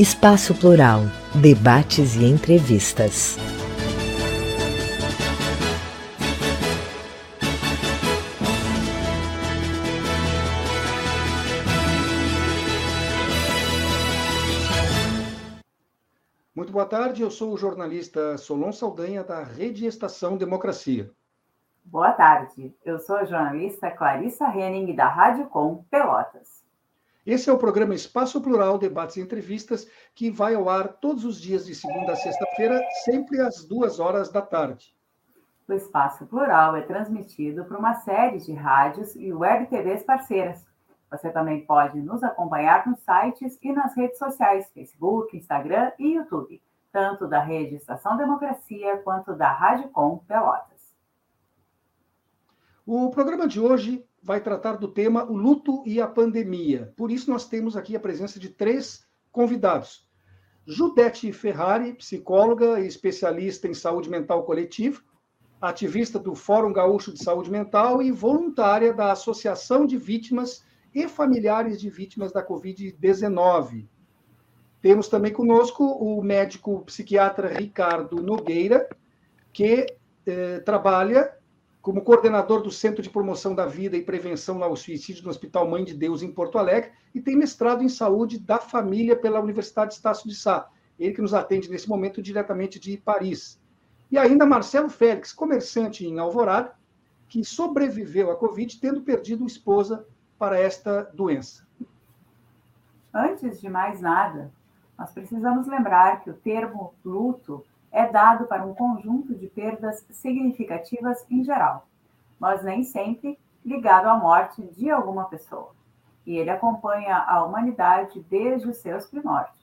Espaço Plural, debates e entrevistas. Muito boa tarde, eu sou o jornalista Solon Saldanha, da Rede Estação Democracia. Boa tarde, eu sou a jornalista Clarissa Henning, da Rádio Com Pelotas. Esse é o programa Espaço Plural, debates e entrevistas, que vai ao ar todos os dias de segunda a sexta-feira, sempre às duas horas da tarde. O Espaço Plural é transmitido por uma série de rádios e web TVs parceiras. Você também pode nos acompanhar nos sites e nas redes sociais, Facebook, Instagram e YouTube, tanto da rede Estação Democracia quanto da Rádio Com Pelotas. O programa de hoje vai tratar do tema o luto e a pandemia. Por isso, nós temos aqui a presença de três convidados. Judete Ferrari, psicóloga e especialista em saúde mental coletiva, ativista do Fórum Gaúcho de Saúde Mental e voluntária da Associação de Vítimas e Familiares de Vítimas da Covid-19. Temos também conosco o médico psiquiatra Ricardo Nogueira, que eh, trabalha como coordenador do Centro de Promoção da Vida e Prevenção ao Suicídio no Hospital Mãe de Deus, em Porto Alegre, e tem mestrado em Saúde da Família pela Universidade Estácio de Sá. Ele que nos atende nesse momento diretamente de Paris. E ainda Marcelo Félix, comerciante em Alvorada, que sobreviveu à Covid, tendo perdido esposa para esta doença. Antes de mais nada, nós precisamos lembrar que o termo luto é dado para um conjunto de perdas significativas em geral, mas nem sempre ligado à morte de alguma pessoa. E ele acompanha a humanidade desde os seus primórdios.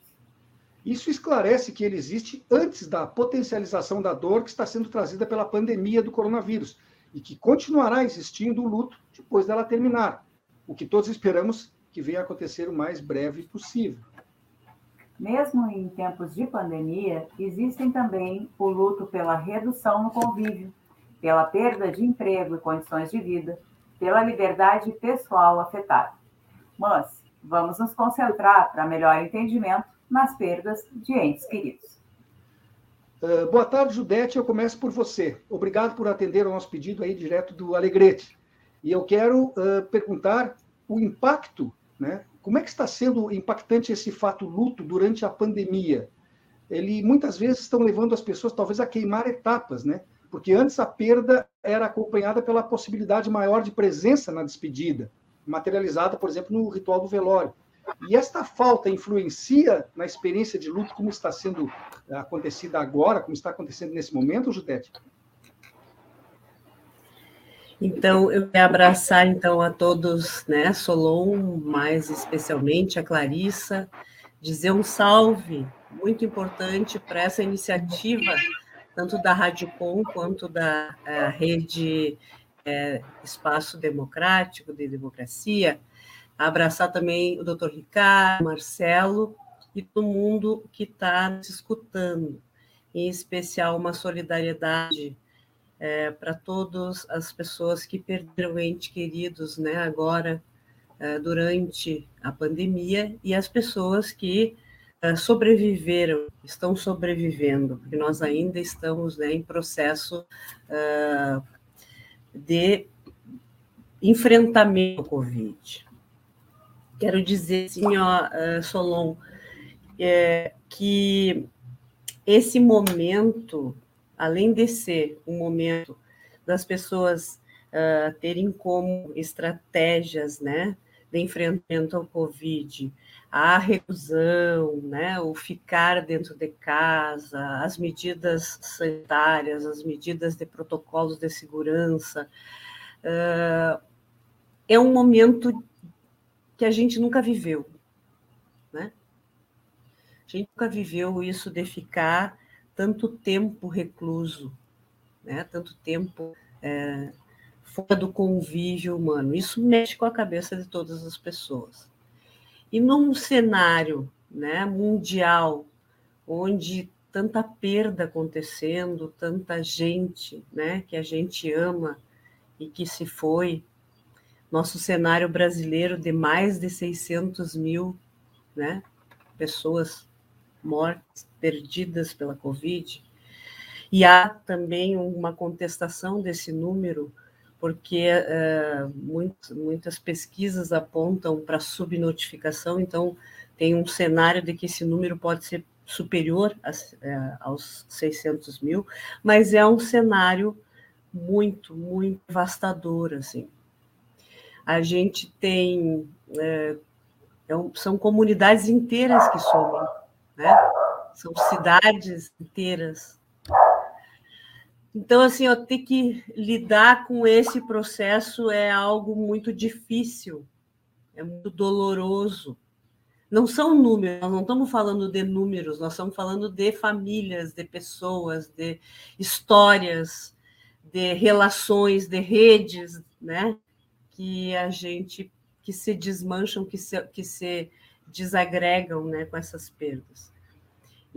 Isso esclarece que ele existe antes da potencialização da dor que está sendo trazida pela pandemia do coronavírus e que continuará existindo o luto depois dela terminar, o que todos esperamos que venha a acontecer o mais breve possível. Mesmo em tempos de pandemia, existem também o luto pela redução no convívio, pela perda de emprego e condições de vida, pela liberdade pessoal afetada. Mas vamos nos concentrar para melhor entendimento nas perdas de entes queridos. Uh, boa tarde, Judete. Eu começo por você. Obrigado por atender ao nosso pedido aí direto do Alegrete. E eu quero uh, perguntar o impacto né, como é que está sendo impactante esse fato luto durante a pandemia? Ele muitas vezes estão levando as pessoas talvez a queimar etapas, né? Porque antes a perda era acompanhada pela possibilidade maior de presença na despedida, materializada, por exemplo, no ritual do velório. E esta falta influencia na experiência de luto como está sendo acontecida agora, como está acontecendo nesse momento, Judete? Então, eu quero abraçar então a todos, né, Solon, mais especialmente a Clarissa, dizer um salve muito importante para essa iniciativa, tanto da Rádio Com quanto da é, rede é, Espaço Democrático de Democracia, abraçar também o doutor Ricardo, Marcelo e todo mundo que está nos escutando, em especial uma solidariedade é, para todas as pessoas que perderam entes queridos, né, agora é, durante a pandemia e as pessoas que é, sobreviveram, estão sobrevivendo, porque nós ainda estamos né, em processo é, de enfrentamento ao Covid. Quero dizer, assim, ó, é, Solon, é, que esse momento além de ser um momento das pessoas uh, terem como estratégias, né, de enfrentamento ao Covid, a reclusão, né, o ficar dentro de casa, as medidas sanitárias, as medidas de protocolos de segurança, uh, é um momento que a gente nunca viveu, né? A gente nunca viveu isso de ficar tanto tempo recluso, né? tanto tempo é, fora do convívio humano. Isso mexe com a cabeça de todas as pessoas. E num cenário né, mundial, onde tanta perda acontecendo, tanta gente né, que a gente ama e que se foi, nosso cenário brasileiro de mais de 600 mil né, pessoas mortes perdidas pela Covid. E há também uma contestação desse número, porque uh, muito, muitas pesquisas apontam para subnotificação, então tem um cenário de que esse número pode ser superior a, uh, aos 600 mil, mas é um cenário muito, muito devastador, assim. A gente tem... Uh, são comunidades inteiras que somem, né? São cidades inteiras. Então, assim, eu ter que lidar com esse processo é algo muito difícil, é muito doloroso. Não são números, nós não estamos falando de números, nós estamos falando de famílias, de pessoas, de histórias, de relações, de redes, né? Que a gente que se desmancham, que se, que se desagregam né, com essas perdas.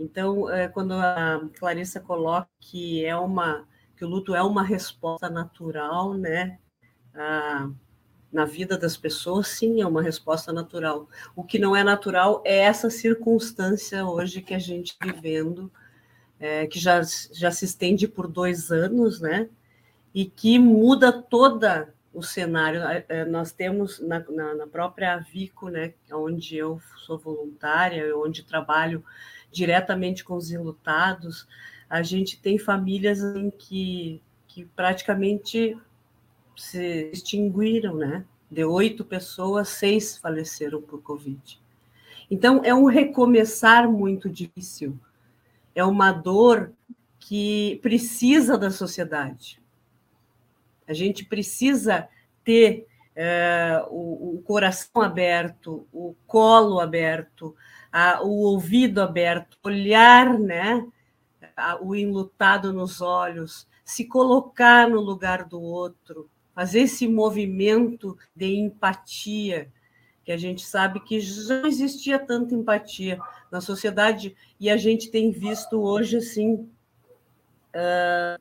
Então, é, quando a Clarissa coloca que é uma que o luto é uma resposta natural, né, a, na vida das pessoas, sim, é uma resposta natural. O que não é natural é essa circunstância hoje que a gente está vivendo, é, que já, já se estende por dois anos, né, e que muda toda o cenário. É, nós temos na, na, na própria Vico, né, onde eu sou voluntária, onde trabalho diretamente com os enlutados, a gente tem famílias em que, que praticamente se extinguiram, né? De oito pessoas, seis faleceram por Covid. Então, é um recomeçar muito difícil. É uma dor que precisa da sociedade. A gente precisa ter é, o, o, coração aberto, o colo aberto, a, o ouvido aberto, olhar né, a, o enlutado nos olhos, se colocar no lugar do outro, fazer esse movimento de empatia, que a gente sabe que já existia tanta empatia na sociedade, e a gente tem visto hoje, assim,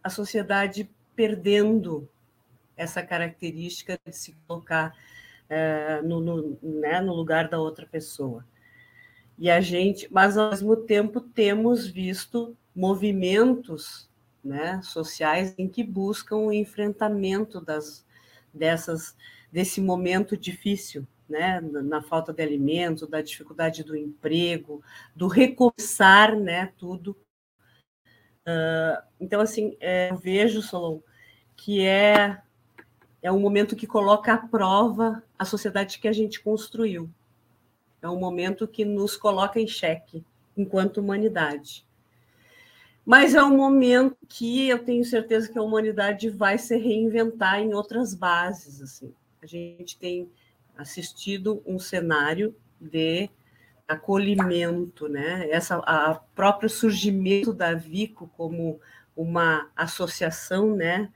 a sociedade perdendo essa característica de se colocar uh, no, no, né, no lugar da outra pessoa. E a gente, mas ao mesmo tempo temos visto movimentos né, sociais em que buscam o enfrentamento das, dessas, desse momento difícil, né, na falta de alimento, da dificuldade do emprego, do recomeçar né, tudo. Uh, então, assim, é, eu vejo, Solon, que é é um momento que coloca à prova a sociedade que a gente construiu. É um momento que nos coloca em xeque enquanto humanidade. Mas é um momento que eu tenho certeza que a humanidade vai se reinventar em outras bases. Assim. A gente tem assistido um cenário de acolhimento, né? Essa a próprio surgimento da Vico como uma associação, né,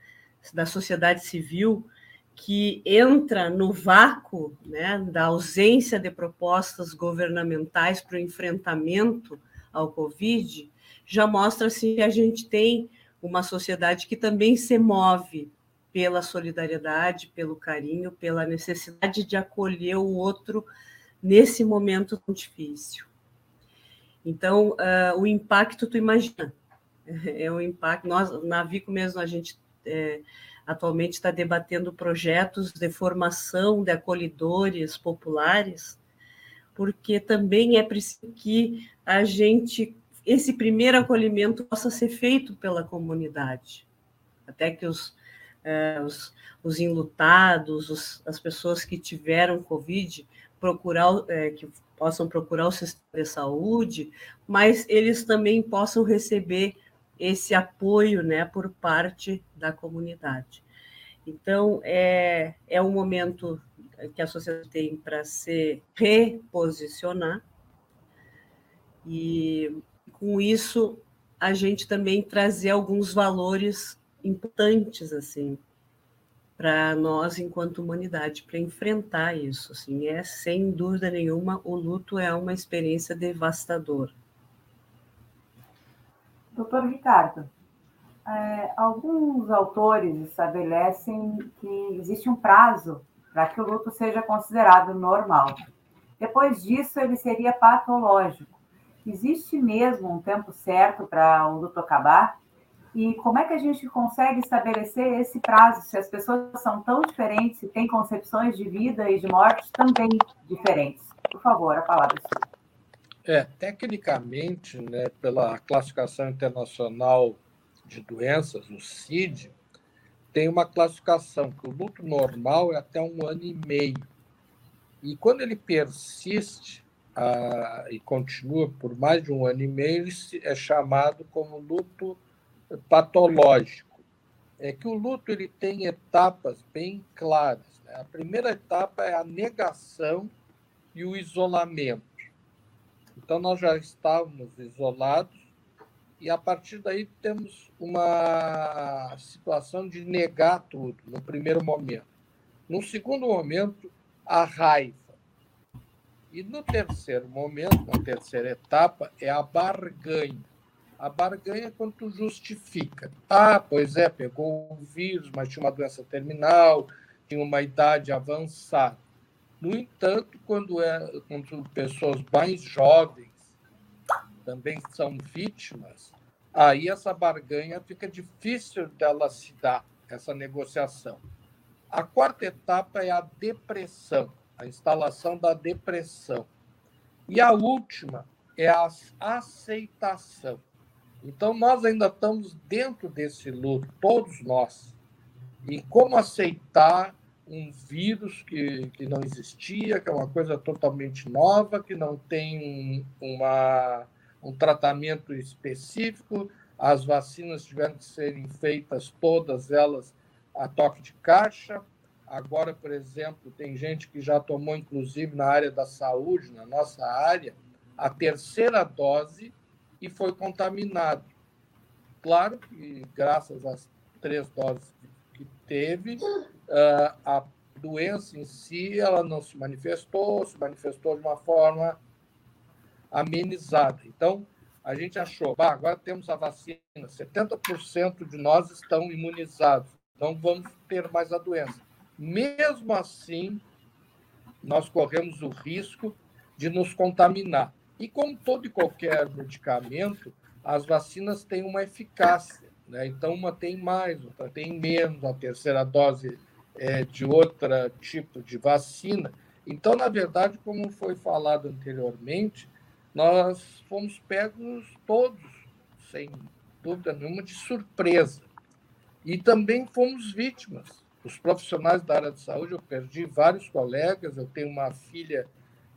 da sociedade civil que entra no vácuo né, da ausência de propostas governamentais para o enfrentamento ao Covid, já mostra se que a gente tem uma sociedade que também se move pela solidariedade, pelo carinho, pela necessidade de acolher o outro nesse momento tão difícil. Então, uh, o impacto, tu imagina, é o impacto. Nós, na Vico mesmo, a gente é, atualmente está debatendo projetos de formação de acolhedores populares, porque também é preciso que a gente, esse primeiro acolhimento possa ser feito pela comunidade, até que os, é, os, os enlutados, os, as pessoas que tiveram Covid, procurar, é, que possam procurar o sistema de saúde, mas eles também possam receber esse apoio né, por parte da comunidade. Então, é, é um momento que a sociedade tem para se reposicionar, e com isso a gente também trazer alguns valores importantes assim para nós enquanto humanidade para enfrentar isso assim é sem dúvida nenhuma o luto é uma experiência devastadora Doutor Ricardo, é, alguns autores estabelecem que existe um prazo para que o luto seja considerado normal. Depois disso, ele seria patológico. Existe mesmo um tempo certo para o luto acabar? E como é que a gente consegue estabelecer esse prazo se as pessoas são tão diferentes e têm concepções de vida e de morte também diferentes? Por favor, a palavra é sua. É, tecnicamente, né, pela classificação internacional de doenças, o CID, tem uma classificação que o luto normal é até um ano e meio. E quando ele persiste ah, e continua por mais de um ano e meio, ele é chamado como luto patológico. É que o luto ele tem etapas bem claras. Né? A primeira etapa é a negação e o isolamento. Então, nós já estávamos isolados e, a partir daí, temos uma situação de negar tudo, no primeiro momento. No segundo momento, a raiva. E no terceiro momento, na terceira etapa, é a barganha. A barganha é quando tu justifica. Ah, pois é, pegou o vírus, mas tinha uma doença terminal, tinha uma idade avançada. No entanto, quando, é, quando pessoas mais jovens também são vítimas, aí essa barganha fica difícil dela se dar, essa negociação. A quarta etapa é a depressão, a instalação da depressão. E a última é a aceitação. Então, nós ainda estamos dentro desse luto, todos nós. E como aceitar um vírus que, que não existia, que é uma coisa totalmente nova, que não tem uma, um tratamento específico. As vacinas tiveram que serem feitas, todas elas, a toque de caixa. Agora, por exemplo, tem gente que já tomou, inclusive na área da saúde, na nossa área, a terceira dose e foi contaminado. Claro que, graças às três doses que teve, uh, a doença em si ela não se manifestou, se manifestou de uma forma amenizada. Então, a gente achou, bah, agora temos a vacina, 70% de nós estão imunizados, não vamos ter mais a doença. Mesmo assim, nós corremos o risco de nos contaminar. E como todo e qualquer medicamento, as vacinas têm uma eficácia. Né? Então, uma tem mais, outra tem menos, a terceira dose é de outro tipo de vacina. Então, na verdade, como foi falado anteriormente, nós fomos pegos todos, sem dúvida nenhuma, de surpresa. E também fomos vítimas. Os profissionais da área de saúde, eu perdi vários colegas, eu tenho uma filha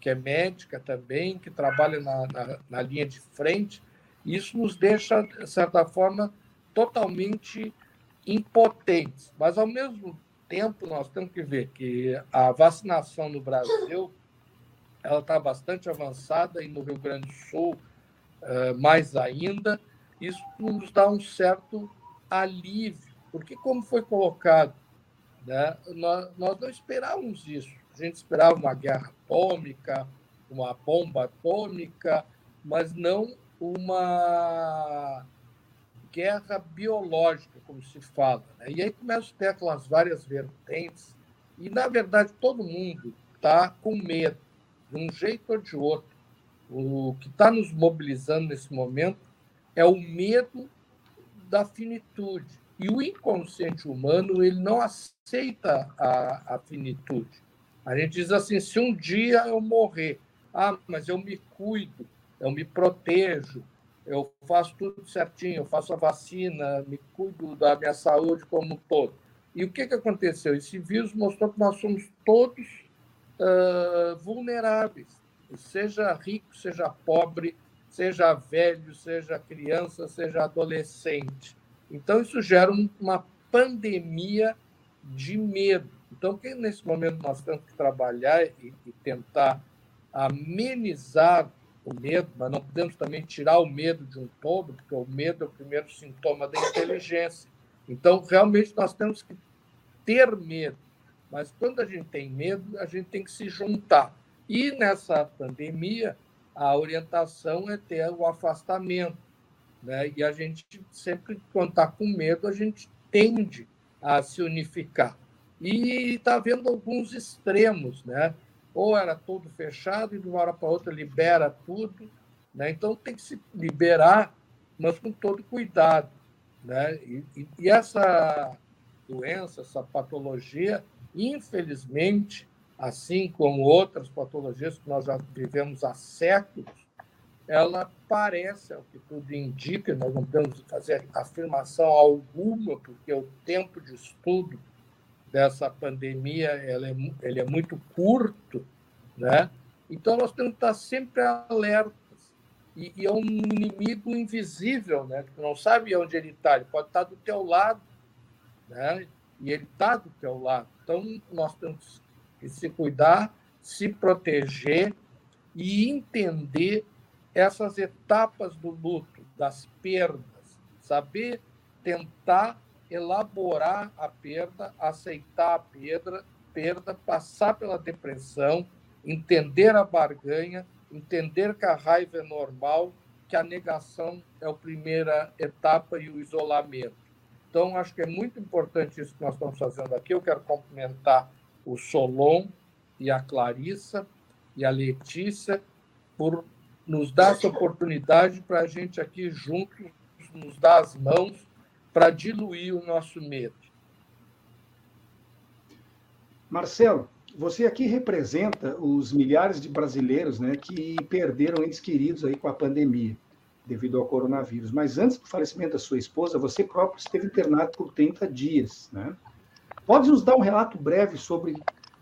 que é médica também, que trabalha na, na, na linha de frente, isso nos deixa, de certa forma, totalmente impotentes. Mas, ao mesmo tempo, nós temos que ver que a vacinação no Brasil ela está bastante avançada e no Rio Grande do Sul eh, mais ainda. Isso nos dá um certo alívio, porque, como foi colocado Né? Nós, nós não esperávamos isso. A gente esperava uma guerra atômica, uma bomba atômica, mas não uma guerra biológica, como se fala. Né? E aí começam a ter aquelas várias vertentes, e, na verdade, todo mundo está com medo, de um jeito ou de outro. O que está nos mobilizando nesse momento é o medo da finitude. E o inconsciente humano ele não aceita a, a finitude. A gente diz assim: se um dia eu morrer, ah, mas eu me cuido, eu me protejo, eu faço tudo certinho, faço a vacina, me cuido da minha saúde como um todo. E o que, que aconteceu? Esse vírus mostrou que nós somos todos uh, vulneráveis, seja rico, seja pobre, seja velho, seja criança, seja adolescente. Então, isso gera uma pandemia de medo. Então, que nesse momento nós temos que trabalhar e, e tentar amenizar o medo, mas não podemos também tirar o medo de um todo, porque o medo é o primeiro sintoma da inteligência. Então, realmente, nós temos que ter medo. Mas quando a gente tem medo, a gente tem que se juntar. E nessa pandemia, a orientação é ter o afastamento. Né? E a gente sempre, quando está com medo, a gente tende a se unificar. E está havendo alguns extremos, né? Ou era todo fechado e de uma hora para outra libera tudo. Né? Então tem que se liberar, mas com todo cuidado. Né? E, e, e essa doença, essa patologia, infelizmente, assim como outras patologias que nós já vivemos há séculos, ela parece, ao que tudo indica, nós não podemos fazer afirmação alguma, porque o tempo de estudo dessa pandemia ela é, ele é muito curto, né? Então nós temos que estar sempre alertas. E, e é um inimigo invisível, né? Que não sabe onde ele está. Ele pode estar do teu lado, né? E ele está do teu lado. Então nós temos que se cuidar, se proteger e entender essas etapas do luto, das perdas, saber tentar elaborar a perda, aceitar a perda, perda, passar pela depressão, entender a barganha, entender que a raiva é normal, que a negação é a primeira etapa e o isolamento. Então, acho que é muito importante isso que nós estamos fazendo aqui. Eu quero cumprimentar o Solon e a Clarissa e a Letícia por nos dar essa oportunidade para a gente aqui juntos nos dar as mãos para diluir o nosso medo. Marcelo, você aqui representa os milhares de brasileiros né, que perderam entes queridos aí com a pandemia, devido ao coronavírus. Mas antes do falecimento da sua esposa, você próprio esteve internado por 30 dias. Né? Pode nos dar um relato breve sobre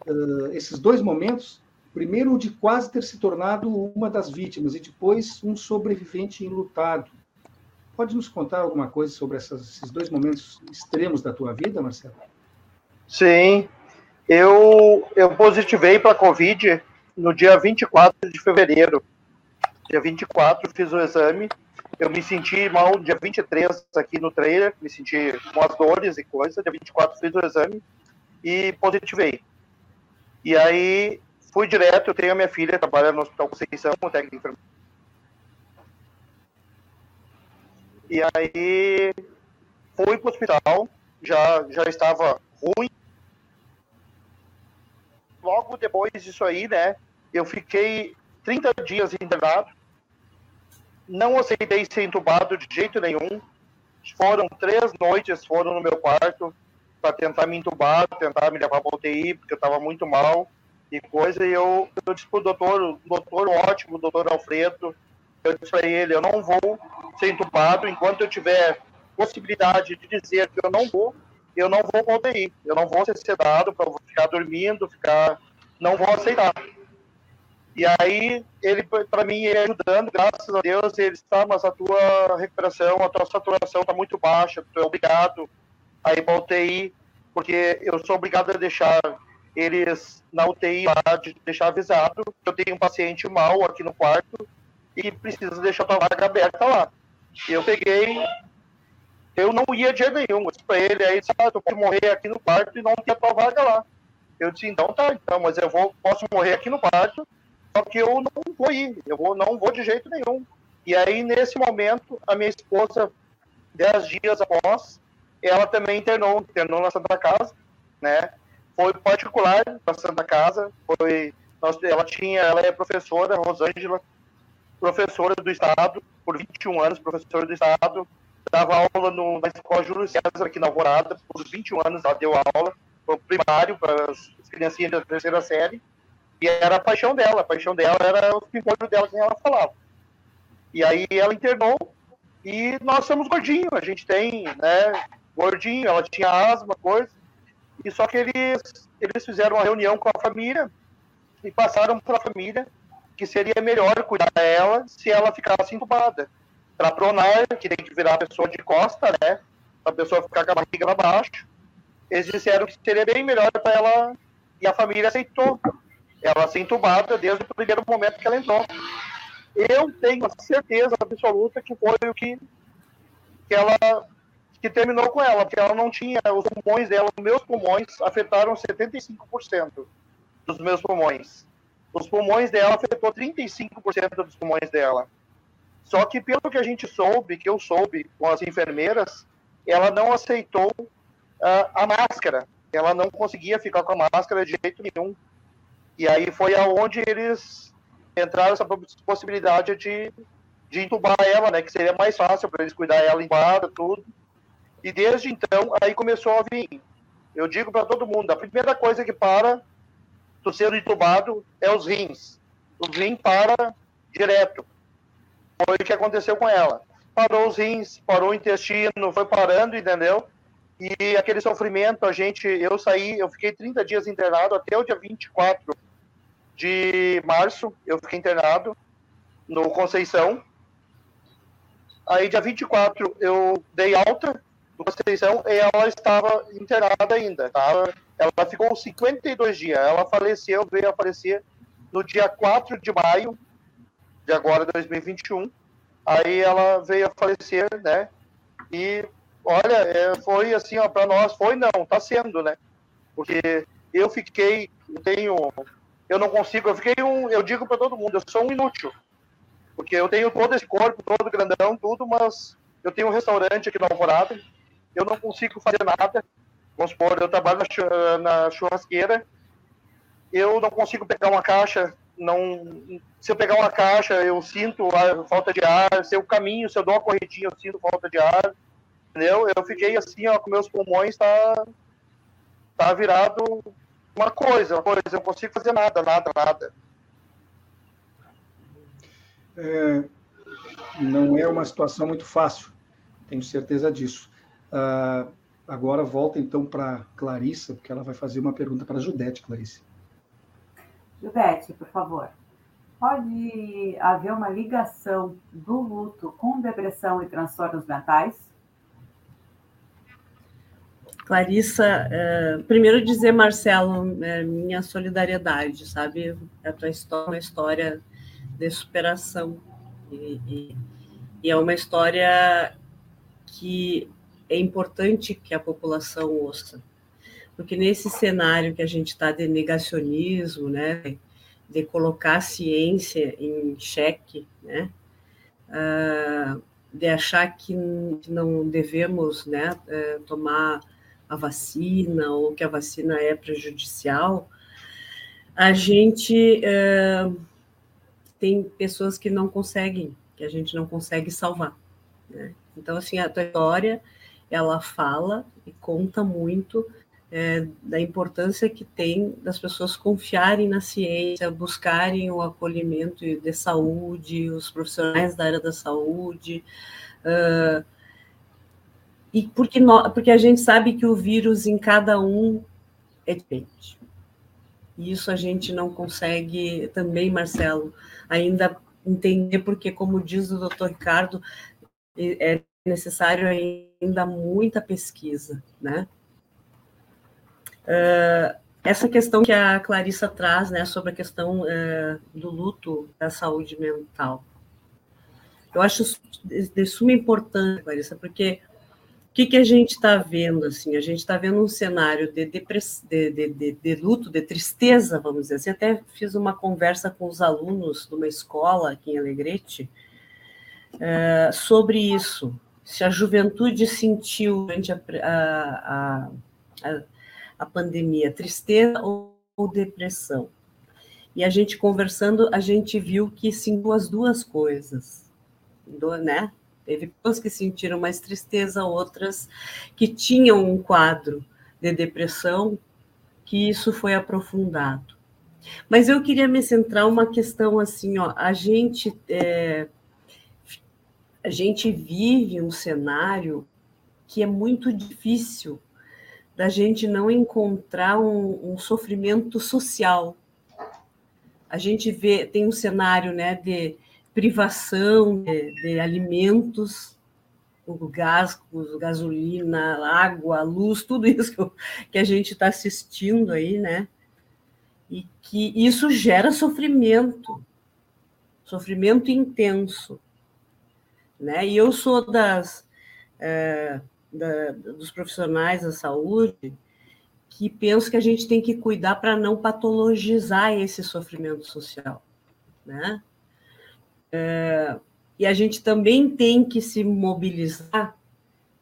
uh, esses dois momentos? Primeiro, o de quase ter se tornado uma das vítimas, e depois, um sobrevivente enlutado. Pode nos contar alguma coisa sobre essas, esses dois momentos extremos da tua vida, Marcelo? Sim. Eu, eu positivei para a Covid no dia 24 de fevereiro. Dia 24 fiz o exame. Eu me senti mal dia 23 aqui no trailer, me senti com as dores e coisa. Dia 24 fiz o exame e positivei. E aí fui direto, eu tenho a minha filha, trabalha no Hospital Conceição, técnico de enfermagem E aí fui para o hospital, já, já estava ruim. Logo depois disso aí, né, eu fiquei 30 dias internado. Não aceitei ser entubado de jeito nenhum. Foram três noites, foram no meu quarto para tentar me entubar, tentar me levar para UTI, porque eu estava muito mal e coisa. E eu, eu disse para o doutor, o doutor ótimo, doutor Alfredo, eu disse para ele, eu não vou ser entubado enquanto eu tiver possibilidade de dizer que eu não vou, eu não vou para UTI. Eu não vou ser sedado para ficar dormindo, ficar, não vou aceitar. E aí ele para mim ele ajudando, graças a Deus, ele está, mas a tua recuperação, a tua saturação está muito baixa, tu é obrigado a ir para UTI, porque eu sou obrigado a deixar eles na UTI lá, de deixar avisado. Eu tenho um paciente mal aqui no quarto e precisa deixar a tua vaga aberta lá. Eu peguei, eu não ia de jeito nenhum. Eu disse para ele, aí ah, tu pode morrer aqui no quarto e não ter a tua vaga lá. Eu disse, então tá, então, mas eu vou, posso morrer aqui no quarto, só que eu não vou ir, eu vou, não vou de jeito nenhum. E aí, nesse momento, a minha esposa, dez dias após, ela também internou, internou na Santa Casa, né? Foi particular na Santa Casa, foi, ela tinha, ela é professora, Rosângela, professora do Estado, por 21 anos, professora do Estado, dava aula no, na escola Júlio César, aqui na Alvorada, por 21 anos ela deu aula, foi primário para as criancinhas da terceira série, e era a paixão dela, a paixão dela era o pimpolho dela que ela falava. E aí ela internou, e nós somos gordinhos, a gente tem, né, gordinho, ela tinha asma, coisa, e só que eles, eles fizeram uma reunião com a família, e passaram para a família que seria melhor cuidar dela se ela ficasse entubada. Para pronar, que tem que virar a pessoa de costa, né? A pessoa ficar com a barriga para baixo. Eles disseram que seria bem melhor para ela, e a família aceitou. Ela ser entubada desde o primeiro momento que ela entrou. Eu tenho a certeza absoluta que foi o que, que ela que terminou com ela, porque ela não tinha os pulmões dela, meus pulmões afetaram 75% dos meus pulmões. Os pulmões dela afetou 35% dos pulmões dela. Só que pelo que a gente soube, que eu soube com as enfermeiras, ela não aceitou uh, a máscara. Ela não conseguia ficar com a máscara de jeito nenhum. E aí foi aonde eles entraram essa possibilidade de, de entubar ela, né? Que seria mais fácil para eles cuidar ela em tudo. E desde então, aí começou a vir. Eu digo para todo mundo, a primeira coisa que para do sendo entubado é os rins. Os rins para direto. Foi o que aconteceu com ela. Parou os rins, parou o intestino, foi parando, entendeu? E aquele sofrimento, a gente, eu saí, eu fiquei 30 dias internado até o dia 24 de março, eu fiquei internado no Conceição. Aí, dia 24, eu dei alta do Conceição e ela estava internada ainda, tá? Ela ficou 52 dias. Ela faleceu, veio a falecer no dia 4 de maio de agora, 2021. Aí ela veio a falecer, né? E olha, é, foi assim, ó, para nós, foi não, tá sendo, né? Porque eu fiquei, eu tenho, eu não consigo, eu fiquei um, eu digo para todo mundo, eu sou um inútil. Porque eu tenho todo esse corpo, todo grandão, tudo, mas eu tenho um restaurante aqui na Alvorada, eu não consigo fazer nada, Vamos supor, eu trabalho na churrasqueira, eu não consigo pegar uma caixa, não, se eu pegar uma caixa, eu sinto a falta de ar, se eu caminho, se eu dou uma corridinha, eu sinto falta de ar, entendeu? Eu fiquei assim, ó, com meus pulmões tá, tá virado uma coisa, uma coisa, eu não consigo fazer nada, nada, nada. É, não é uma situação muito fácil, tenho certeza disso. Uh, Agora volta então para Clarissa, porque ela vai fazer uma pergunta para a Judete, Clarice. Judete, por favor. Pode haver uma ligação do luto com depressão e transtornos mentais? Clarissa, é, primeiro dizer, Marcelo, é, minha solidariedade, sabe? A tua história é uma história de superação. E, e, e é uma história que é importante que a população ouça, porque nesse cenário que a gente está de negacionismo, né, de colocar a ciência em xeque, né, uh, de achar que não devemos né, eh, tomar a vacina ou que a vacina é prejudicial, a gente uh, tem pessoas que não conseguem, que a gente não consegue salvar. Né? Então, assim, a tua história ela fala e conta muito é, da importância que tem das pessoas confiarem na ciência, buscarem o acolhimento de saúde, os profissionais da área da saúde, uh, e porque, nós, porque a gente sabe que o vírus em cada um é diferente. E isso a gente não consegue também, Marcelo, ainda entender, porque, como diz o doutor Ricardo, é necessário ainda muita pesquisa, né? Uh, essa questão que a Clarissa traz, né, sobre a questão uh, do luto da saúde mental, eu acho de suma importância, Clarissa, porque que, que a gente está vendo? Assim, a gente está vendo um cenário de, de, de, de, luto, de tristeza, vamos dizer assim. Até fiz uma conversa com os alunos de uma escola aqui em Alegrete é, sobre isso. Se a juventude sentiu durante a, a, a, a pandemia tristeza ou, depressão. E a gente conversando, a gente viu que sentiu as duas coisas, né? Teve pessoas que sentiram mais tristeza, outras que tinham um quadro de depressão, que isso foi aprofundado. Mas eu queria me centrar uma questão assim, ó, a gente é, a gente vive um cenário que é muito difícil da gente não encontrar um, um sofrimento social. A gente vê tem um cenário, né, de privação de, de alimentos, o gás, gasolina, água, luz, tudo isso que, que a gente está assistindo aí, né? E que isso gera sofrimento, sofrimento intenso, né? E eu sou das é, da, dos profissionais da saúde que penso que a gente tem que cuidar para não patologizar esse sofrimento social, né? É, e a gente também tem que se mobilizar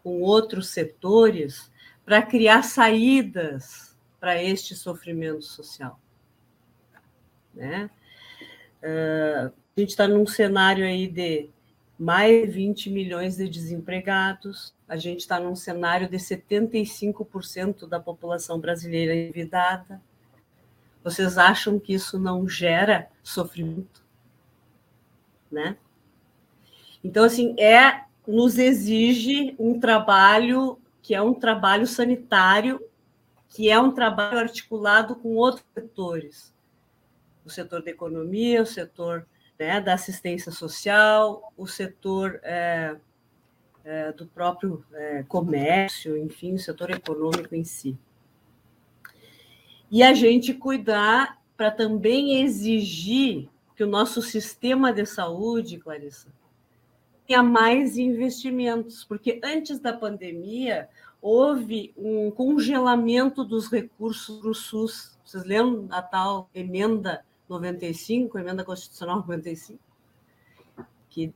com outros setores para criar saídas para este sofrimento social. Né? É, a gente está num cenário aí de mais de 20 milhões de desempregados, a gente está num cenário de 75% da população brasileira endividada. Vocês acham que isso não gera sofrimento? né? Então, assim, é nos exige um trabalho que é um trabalho sanitário, que é um trabalho articulado com outros setores, o setor da economia, o setor né, da assistência social, o setor é, é, do próprio é, comércio, enfim, o setor econômico em si. E a gente cuidar para também exigir que o nosso sistema de saúde, Clarissa, tenha mais investimentos, porque antes da pandemia houve um congelamento dos recursos para o SUS. Vocês lembram da tal emenda 95, emenda constitucional 95? Que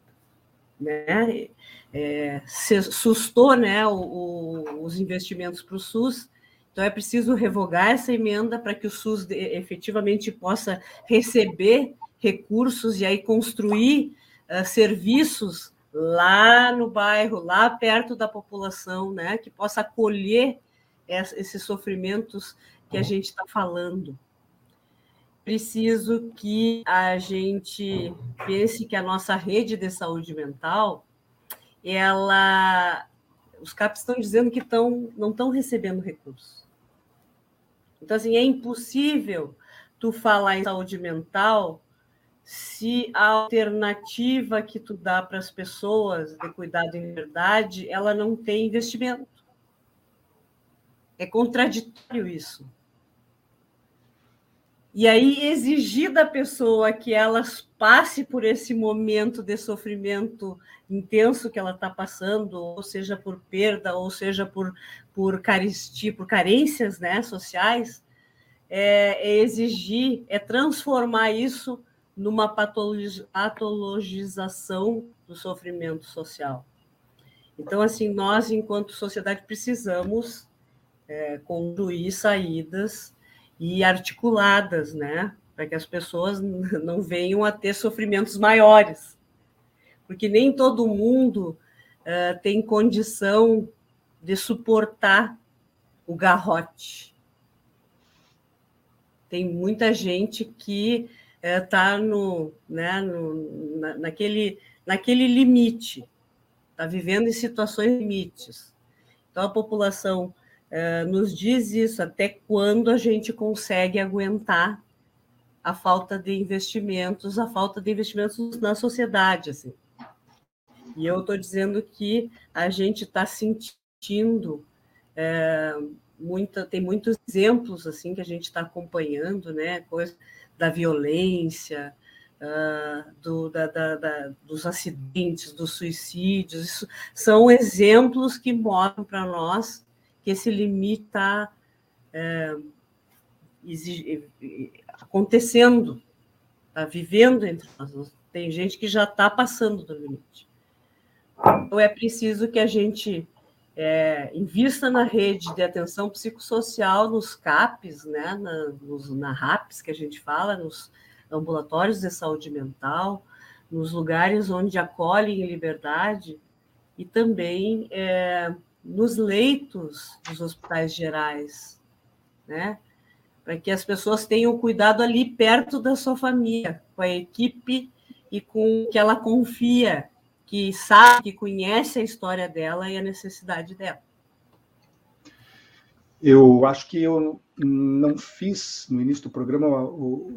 né, é, sustou né, o, o, os investimentos para o SUS. Então, é preciso revogar essa emenda para que o SUS efetivamente possa receber recursos e aí construir uh, serviços lá no bairro, lá perto da população, né, que possa acolher esses sofrimentos que a gente está falando. Preciso que a gente pense que a nossa rede de saúde mental, ela, os CAPs estão dizendo que estão, não estão recebendo recursos. Então, assim, é impossível tu falar em saúde mental se a alternativa que tu dá para as pessoas de cuidado em verdade, ela não tem investimento. É contraditório isso. E aí exigir da pessoa que ela passe por esse momento de sofrimento intenso que ela está passando, ou seja por perda, ou seja por por caristia, por carências, né, sociais, é, é exigir, é transformar isso numa patologização do sofrimento social. Então, assim, nós, enquanto sociedade, precisamos é, construir saídas e articuladas, né, para que as pessoas não venham a ter sofrimentos maiores, porque nem todo mundo é, tem condição de suportar o garrote. Tem muita gente que está é, tá no, né, no, na, naquele, naquele limite, está vivendo em situações limites. Então, a população é, nos diz isso, até quando a gente consegue aguentar a falta de investimentos, a falta de investimentos na sociedade. Assim. E eu estou dizendo que a gente está sentindo é, muita, tem muitos exemplos assim que a gente está acompanhando, né? Coisa, da violência, uh, do, da, da, da, dos acidentes, dos suicídios. Isso são exemplos que mostram para nós que esse limite está é, acontecendo, está vivendo entre nós. Tem gente que já está passando do limite. Então, é preciso que a gente é, invista na rede de atenção psicossocial, nos CAPs, né, na, nos, na RAPs, que a gente fala, nos ambulatórios de saúde mental, nos lugares onde acolhem em liberdade e também é, nos leitos dos hospitais gerais, né? Para que as pessoas tenham cuidado ali perto da sua família, com a equipe e com que ela confia, que sabe, que conhece a história dela e a necessidade dela. Eu acho que eu não fiz no início do programa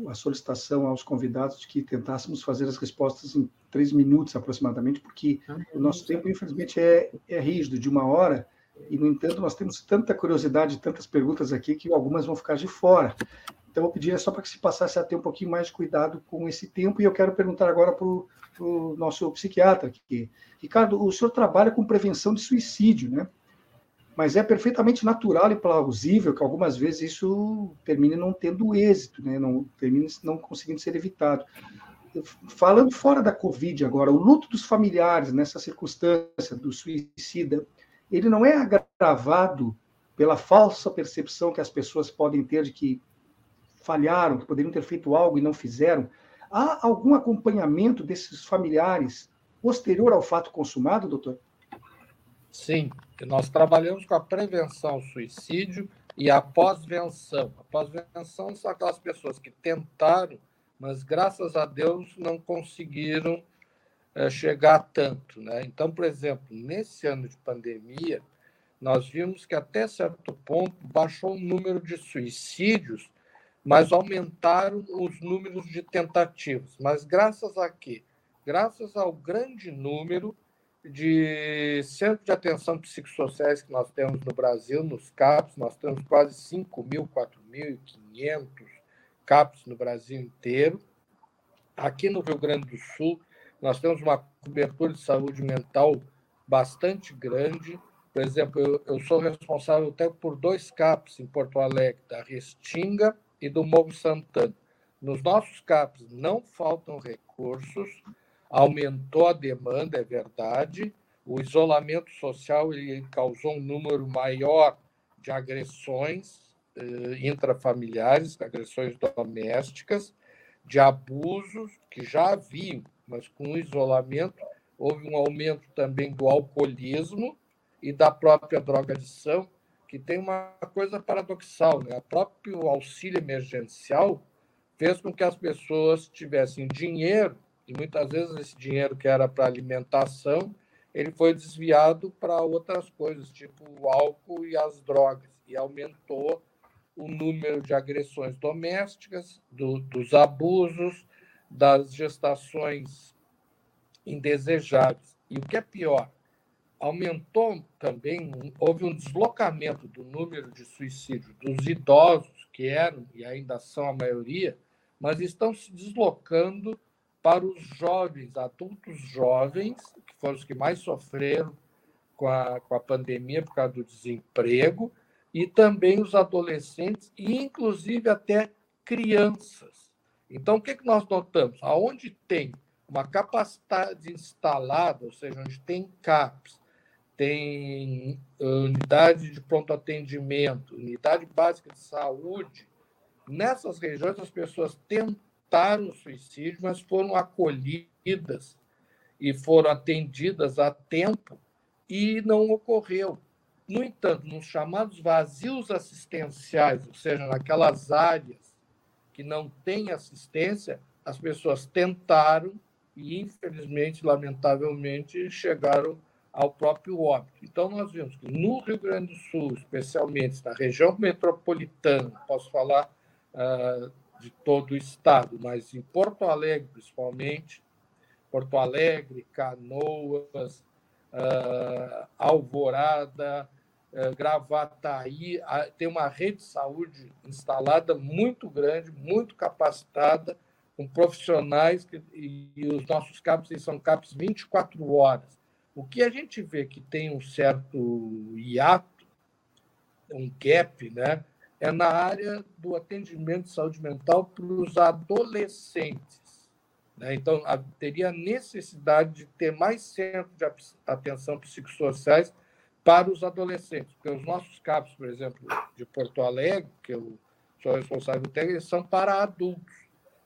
a, a, solicitação aos convidados de que tentássemos fazer as respostas em três minutos aproximadamente, porque ah, o nosso tempo, infelizmente, é, é rígido, de uma hora, e, no entanto, nós temos tanta curiosidade, tantas perguntas aqui, que algumas vão ficar de fora. Então, eu pedi só para que se passasse a ter um pouquinho mais de cuidado com esse tempo, e eu quero perguntar agora para o nosso psiquiatra aqui. Ricardo, o senhor trabalha com prevenção de suicídio, né? Mas é perfeitamente natural e plausível que algumas vezes isso termine não tendo êxito, né? Não termine não conseguindo ser evitado. Falando fora da Covid agora, o luto dos familiares nessa circunstância do suicida, ele não é agravado pela falsa percepção que as pessoas podem ter de que falharam, que poderiam ter feito algo e não fizeram. Há algum acompanhamento desses familiares posterior ao fato consumado, doutor? Sim, nós trabalhamos com a prevenção ao suicídio e a pós-venção. A pós-venção são aquelas pessoas que tentaram, mas graças a Deus não conseguiram é, chegar tanto. Né? Então, por exemplo, nesse ano de pandemia, nós vimos que até certo ponto baixou o número de suicídios mas aumentaram os números de tentativas. Mas graças a quê? Graças ao grande número de centros de atenção psicossociais que nós temos no Brasil, nos CAPs, nós temos quase 5 mil, 4.500 CAPs no Brasil inteiro. Aqui no Rio Grande do Sul, nós temos uma cobertura de saúde mental bastante grande. Por exemplo, eu, eu sou responsável até por dois CAPs em Porto Alegre, da Restinga e do Morro Santana. Nos nossos CAPs não faltam recursos, aumentou a demanda, é verdade. O isolamento social ele causou um número maior de agressões eh, intrafamiliares, agressões domésticas, de abusos que já haviam, mas com o isolamento houve um aumento também do alcoolismo e da própria drogadição, que tem uma coisa paradoxal, né? O próprio auxílio emergencial fez com que as pessoas tivessem dinheiro e muitas vezes esse dinheiro que era para alimentação ele foi desviado para outras coisas, tipo o álcool e as drogas, e aumentou o número de agressões domésticas, do, dos abusos, das gestações indesejáveis. E o que é pior, aumentou também, houve um deslocamento do número de suicídios dos idosos, que eram e ainda são a maioria, mas estão se deslocando para os jovens, adultos jovens, que foram os que mais sofreram com a, com a pandemia por causa do desemprego, e também os adolescentes, e inclusive até crianças. Então, o que, que nós notamos? Aonde tem uma capacidade instalada, ou seja, onde tem CAPs, tem eh, unidade de pronto atendimento, unidade básica de saúde. Nessas regiões, as pessoas tentaram suicídio, mas foram acolhidas e foram atendidas a tempo e não ocorreu. No entanto, nos chamados vazios assistenciais, ou seja, naquelas áreas que não têm assistência, as pessoas tentaram e, infelizmente, lamentavelmente, chegaram ao próprio óbito. Então, nós vimos que no Rio Grande do Sul, especialmente na região metropolitana, posso falar uh, de todo o estado, mas em Porto Alegre, principalmente, Porto Alegre, Canoas, uh, Alvorada, uh, Gravataí, tem uma rede de saúde instalada muito grande, muito capacitada, com profissionais, que, e, e os nossos CAPs são CAPs 24 horas. O que a gente vê que tem um certo hiato, um gap, né, é na área do atendimento de saúde mental para os adolescentes. Né? Então, teria necessidade de ter mais centros de atenção psicossociais para os adolescentes, porque os nossos CAPs, por exemplo, de Porto Alegre, que eu sou responsável técnico, são para adultos.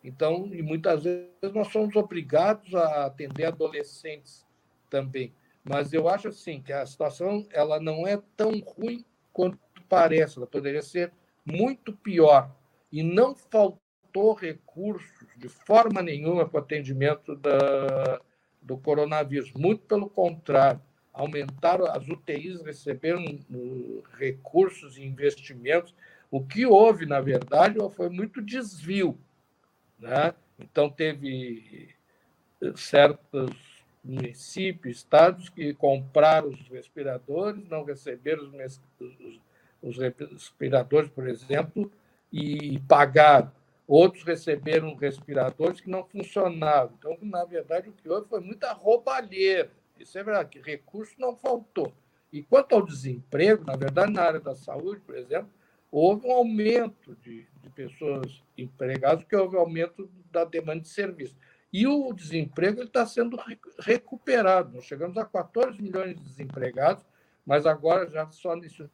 Então, e muitas vezes nós somos obrigados a atender adolescentes também. Mas eu acho assim que a situação ela não é tão ruim quanto parece, ela poderia ser muito pior. E não faltou recursos de forma nenhuma para o atendimento da, do coronavírus. Muito pelo contrário, aumentaram, as UTIs receberam uh, recursos e investimentos. O que houve, na verdade, foi muito desvio. Né? Então, teve uh, certos municípios, estados que compraram os respiradores, não receberam os, os, respiradores, por exemplo, e pagaram. Outros receberam respiradores que não funcionavam. Então, na verdade, o que houve foi muita roubalheira. Isso é verdade, que recurso não faltou. E quanto ao desemprego, na verdade, na área da saúde, por exemplo, houve um aumento de, de pessoas empregadas, porque houve um aumento da demanda de serviço. E o desemprego está sendo recuperado. Nós chegamos a 14 milhões de desempregados, mas agora já só nesse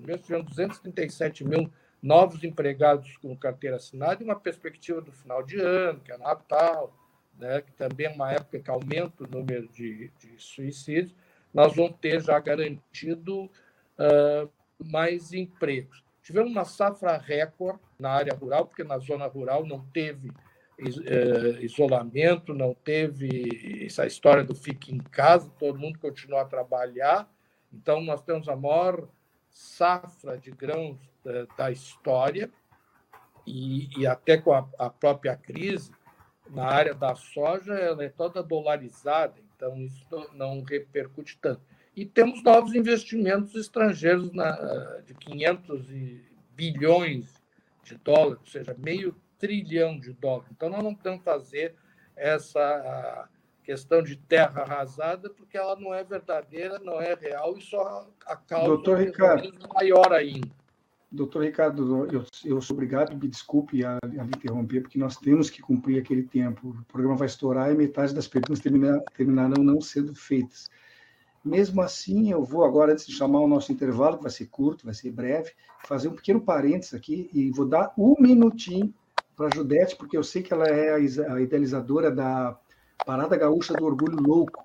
mês tivemos 237 mil novos empregados com carteira assinada e uma perspectiva do final de ano, que é Natal, né, que também é uma época que aumenta o número de, de suicídios, nós vamos ter já garantido uh, mais empregos. Tivemos uma safra recorde na área rural, porque na zona rural não teve uh, isolamento, não teve essa história do fique em casa, todo mundo continua a trabalhar. Então, nós temos a maior safra de grãos da, da história, e, e, até com a, a, própria crise, na área da soja, ela é toda dolarizada, então isso não repercute tanto. E temos novos investimentos estrangeiros na, de 500 bilhões de dólares, ou seja, meio trilhão de dólares. Então, nós não podemos fazer essa questão de terra arrasada, porque ela não é verdadeira, não é real e só a causa Doutor Ricardo, maior ainda. Doutor Ricardo, eu, eu sou obrigado, me desculpe a, a interromper, porque nós temos que cumprir aquele tempo. O programa vai estourar e metade das perguntas terminar, terminarão não sendo feitas. Mesmo assim, eu vou agora, antes de chamar o nosso intervalo, que vai ser curto, vai ser breve, fazer um pequeno parênteses aqui e vou dar um minutinho para a Judete, porque eu sei que ela é a idealizadora da Parada Gaúcha do Orgulho Louco,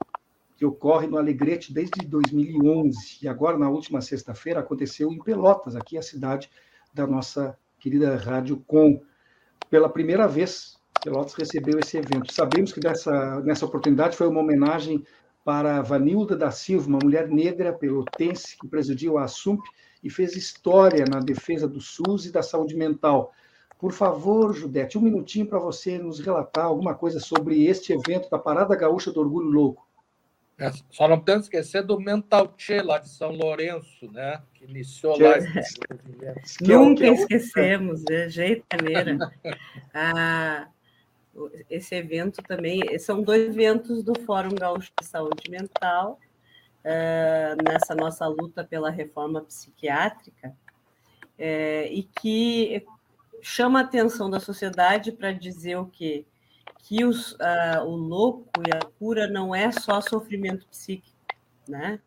que ocorre no Alegrete desde 2011. E agora, na última sexta-feira, aconteceu em Pelotas, aqui a cidade da nossa querida Rádio Com. Pela primeira vez, Pelotas recebeu esse evento. Sabemos que dessa, nessa oportunidade foi uma homenagem para Vanilda da Silva, uma mulher negra pelotense que presidiu a Assump e fez história na defesa do SUS e da saúde mental. Por favor, Judete, um minutinho para você nos relatar alguma coisa sobre este evento da Parada Gaúcha do Orgulho Louco. É, só não podemos esquecer do Mental Che, lá de São Lourenço, né? que iniciou que lá. É... Nunca é esquecemos, de jeito maneira. ah, esse evento também, são dois eventos do Fórum Gaúcho de Saúde Mental, uh, nessa nossa luta pela reforma psiquiátrica, uh, e que chama a atenção da sociedade para dizer o quê? Que os, uh, o louco e a cura não é só sofrimento psíquico, né?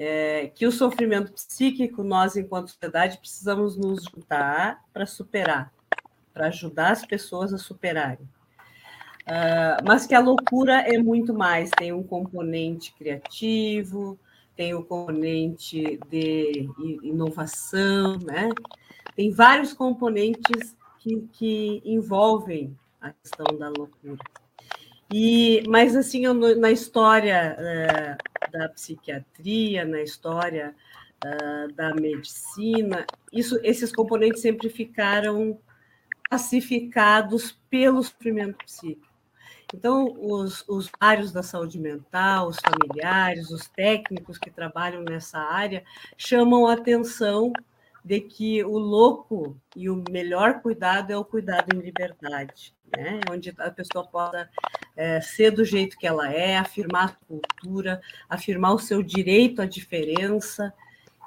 É, que o sofrimento psíquico, nós, enquanto sociedade, precisamos nos juntar para superar, para ajudar as pessoas a superarem. Uh, mas que a loucura é muito mais, tem um componente criativo, tem o um componente de inovação, né? Tem vários componentes que, que envolvem a questão da loucura. E, mas assim, eu, na história uh, da psiquiatria, na história uh, da medicina, isso, esses componentes sempre ficaram pacificados pelo sofrimento psíquico. Então, os usuários da saúde mental, os familiares, os técnicos que trabalham nessa área, chamam a atenção de que o louco e o melhor cuidado é o cuidado em liberdade, né? onde a pessoa possa é, ser do jeito que ela é, afirmar a cultura, afirmar o seu direito à diferença.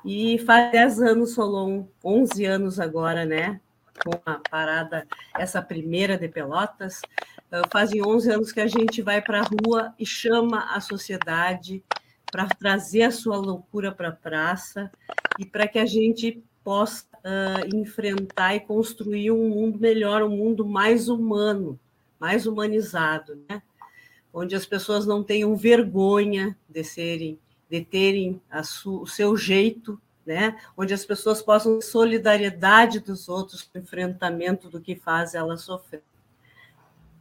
E faz 10 anos, Solon, 11 anos agora, né? Com a parada, essa primeira de Pelotas, uh, fazem 11 anos que a gente vai para a rua e chama a sociedade para trazer a sua loucura para a praça e para que a gente possa uh, enfrentar e construir um mundo melhor, um mundo mais humano, mais humanizado, né? onde as pessoas não tenham vergonha de serem, de terem o seu jeito, né? onde as pessoas possam solidariedade dos outros no enfrentamento do que faz ela sofrer.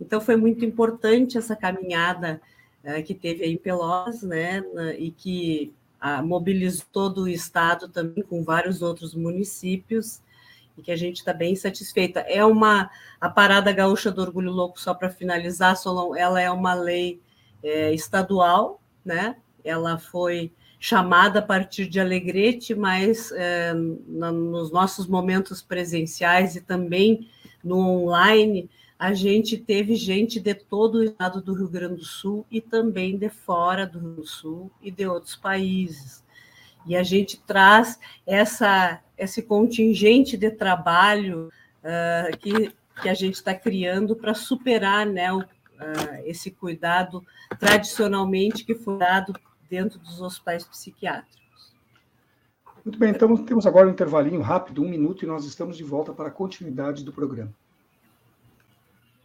Então foi muito importante essa caminhada uh, que teve aí em Pelotas, né? e que mobilizou todo o estado também com vários outros municípios e que a gente está bem satisfeita. É uma a parada gaúcha do orgulho louco só para finalizar, Solon, ela é uma lei é, estadual, né? Ela foi chamada a partir de Alegrete, mas é, na, nos nossos momentos presenciais e também no online a gente teve gente de todo o estado do Rio Grande do Sul e também de fora do Rio Grande do Sul e de outros países. E a gente traz essa, esse contingente de trabalho uh, que, que a gente está criando para superar né, o, uh, esse cuidado tradicionalmente que foi dado dentro dos hospitais psiquiátricos. Muito bem, então temos agora um intervalinho rápido, um minuto, e nós estamos de volta para a continuidade do programa.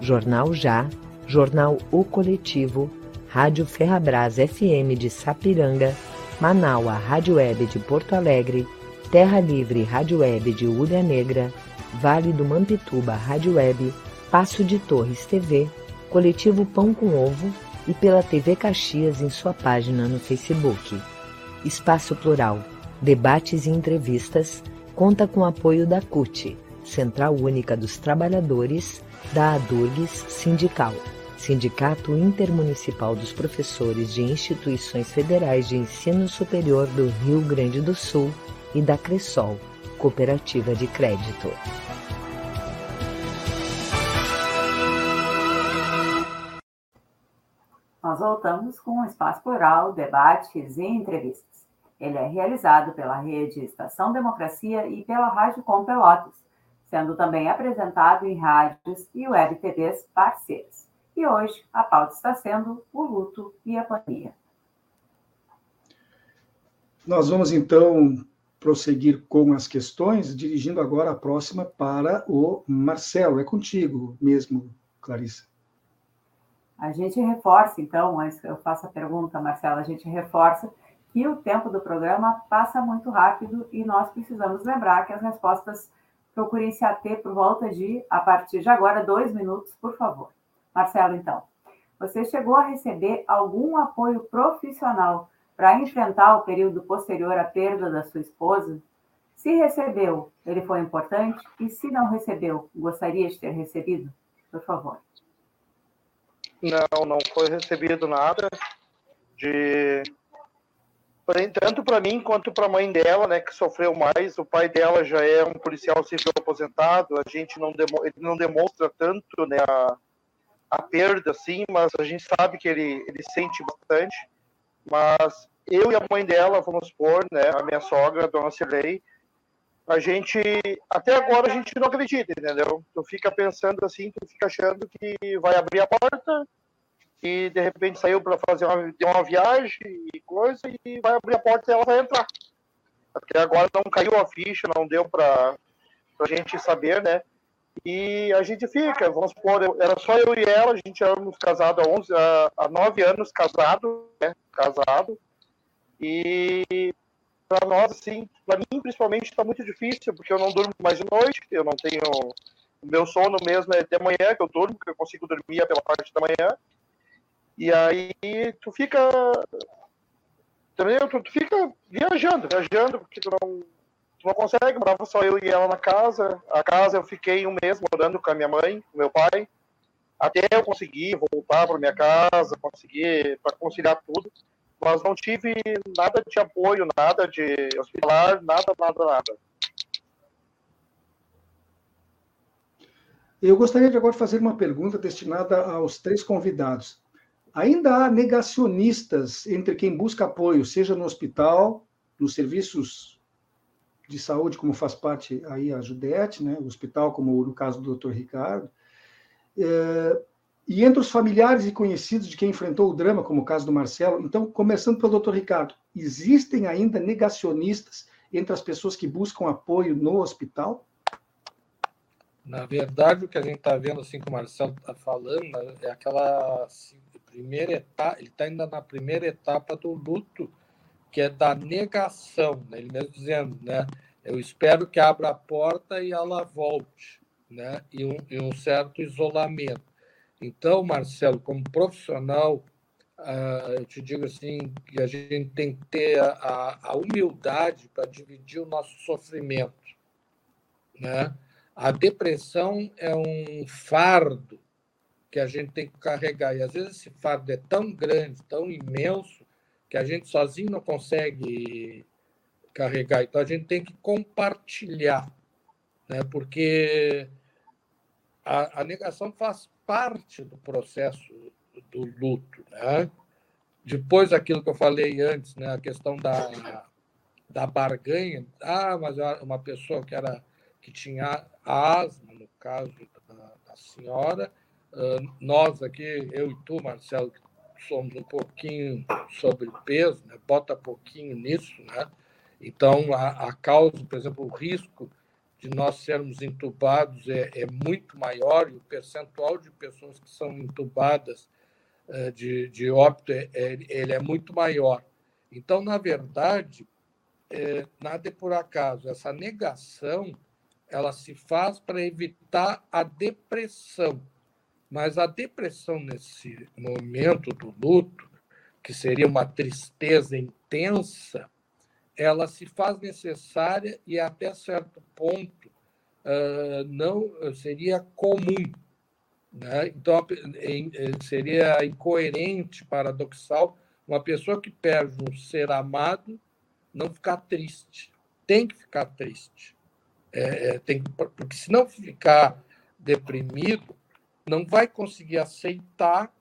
Jornal Já, Jornal O Coletivo, Rádio Ferrabras FM de Sapiranga, Manaua Rádio Web de Porto Alegre, Terra Livre Rádio Web de Ulha Negra, Vale do Mampituba Rádio Web, Passo de Torres TV, Coletivo Pão com Ovo e pela TV Caxias em sua página no Facebook. Espaço Plural, debates e entrevistas, conta com apoio da CUT, Central Única dos Trabalhadores, da ADURGS Sindical. Sindicato Intermunicipal dos Professores de Instituições Federais de Ensino Superior do Rio Grande do Sul e da Cressol, Cooperativa de Crédito. Nós voltamos com o Espaço Plural, debates e entrevistas. Ele é realizado pela Rede Estação Democracia e pela Rádio Com Pelotas, sendo também apresentado em rádios e web TVs parceiras. E hoje a pauta está sendo o luto e a pandemia. Nós vamos então prosseguir com as questões, dirigindo agora a próxima para o Marcelo. É contigo mesmo, Clarissa. A gente reforça, então, antes que eu faça a pergunta, Marcelo, a gente reforça que o tempo do programa passa muito rápido e nós precisamos lembrar que as respostas procurem se ater por volta de, a partir de agora, dois minutos, por favor. Marcelo, então, você chegou a receber algum apoio profissional para enfrentar o período posterior à perda da sua esposa? Se recebeu, ele foi importante? E se não recebeu, gostaria de ter recebido? Por favor. Não, não foi recebido nada de tanto para mim quanto para a mãe dela, né, que sofreu mais. O pai dela já é um policial civil aposentado. A gente não demo, ele não demonstra tanto, né, a, a perda, sim, mas a gente sabe que ele, ele sente bastante. Mas eu e a mãe dela, vamos supor, né, a minha sogra, a dona Cirlei, a gente, até agora a gente não acredita, entendeu? Tu fica pensando assim, tu fica achando que vai abrir a porta e de repente saiu para fazer uma, uma viagem e coisa e vai abrir a porta e ela vai entrar. Até agora não caiu a ficha, não deu para a gente saber, né? E a gente fica, vamos supor, era só eu e ela, a gente éramos casados há, 11, há, há 9 anos, casado, né? Casado. E para nós, assim, para mim principalmente está muito difícil, porque eu não durmo mais de noite, eu não tenho. O meu sono mesmo é de manhã que eu durmo, que eu consigo dormir pela parte da manhã. E aí tu fica. Também tu, tu fica viajando, viajando, porque tu não, tu não consegue, morava só eu e ela na casa. A casa eu fiquei um mês morando com a minha mãe, com meu pai, até eu conseguir voltar para minha casa, conseguir para conciliar tudo mas não tive nada de apoio, nada de hospitalar, nada, nada, nada. Eu gostaria de agora fazer uma pergunta destinada aos três convidados. Ainda há negacionistas entre quem busca apoio, seja no hospital, nos serviços de saúde, como faz parte aí a Judete, né, o hospital, como no caso do Dr. Ricardo, é, e entre os familiares e conhecidos de quem enfrentou o drama, como o caso do Marcelo, então, começando pelo doutor Ricardo, existem ainda negacionistas entre as pessoas que buscam apoio no hospital? Na verdade, o que a gente está vendo, assim, que o Marcelo está falando, né, é aquela primeira etapa, ele está ainda na primeira etapa do luto, que é da negação, né? ele mesmo dizendo, né? Eu espero que abra a porta e ela volte, né? E um, e um certo isolamento. Então, Marcelo, como profissional, uh, eu te digo assim que a gente tem que ter a, a humildade para dividir o nosso sofrimento, né? A depressão é um fardo que a gente tem que carregar e às vezes esse fardo é tão grande, tão imenso que a gente sozinho não consegue carregar. Então a gente tem que compartilhar, né? Porque a, a negação faz parte do processo do luto. Né? Depois daquilo que eu falei antes, né, a questão da, da barganha, ah, mas uma pessoa que, era, que tinha asma, no caso da, da senhora, uh, nós aqui, eu e tu, Marcelo, somos um pouquinho sobrepeso, né? bota pouquinho nisso, né? Então, a, a causa, por exemplo, o risco de nós sermos entubados é, é muito maior e o percentual de pessoas que são entubadas uh, de, de óbito é, é, ele é muito maior. Então, na verdade, é, nada é por acaso. Essa negação ela se faz para evitar a depressão. Mas a depressão nesse momento do luto, que seria uma tristeza intensa, ela se faz necessária e até certo ponto uh, não seria comum. Né? Então, seria incoerente, paradoxal, uma pessoa que perde um ser amado não ficar triste. Tem que ficar triste. É, é tem, porque se não ficar deprimido, não vai conseguir aceitar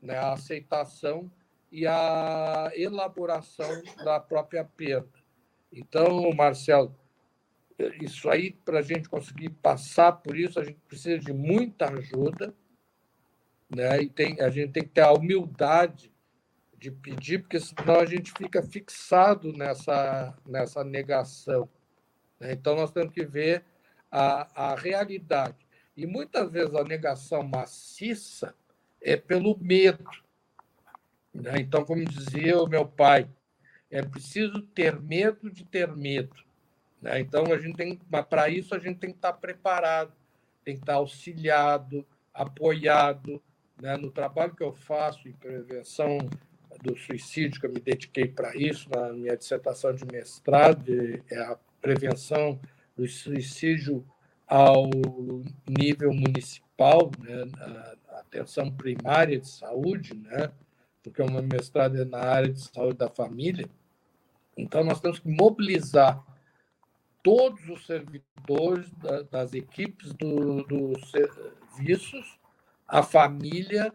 né, a aceitação e a elaboração da própria perda. Então, Marcelo, isso aí, para a gente conseguir passar por isso, a gente precisa de muita ajuda, né? e tem, a gente tem que ter a humildade de pedir, porque senão a gente fica fixado nessa, nessa negação. Né? Então, nós temos que ver a, a realidade. E muitas vezes a negação maciça é pelo medo. Né? Então, como dizia o meu pai, é preciso ter medo de ter medo. Né? Então, a gente tem, para isso, a gente tem que estar preparado, tem que estar auxiliado, apoiado. Né? No trabalho que eu faço em prevenção do suicídio, que eu me dediquei para isso, na minha dissertação de mestrado, é a prevenção do suicídio ao nível municipal, né? a atenção primária de saúde, né? porque o meu mestrado é na área de saúde da família. Então, nós temos que mobilizar todos os servidores das equipes do, dos serviços, a família,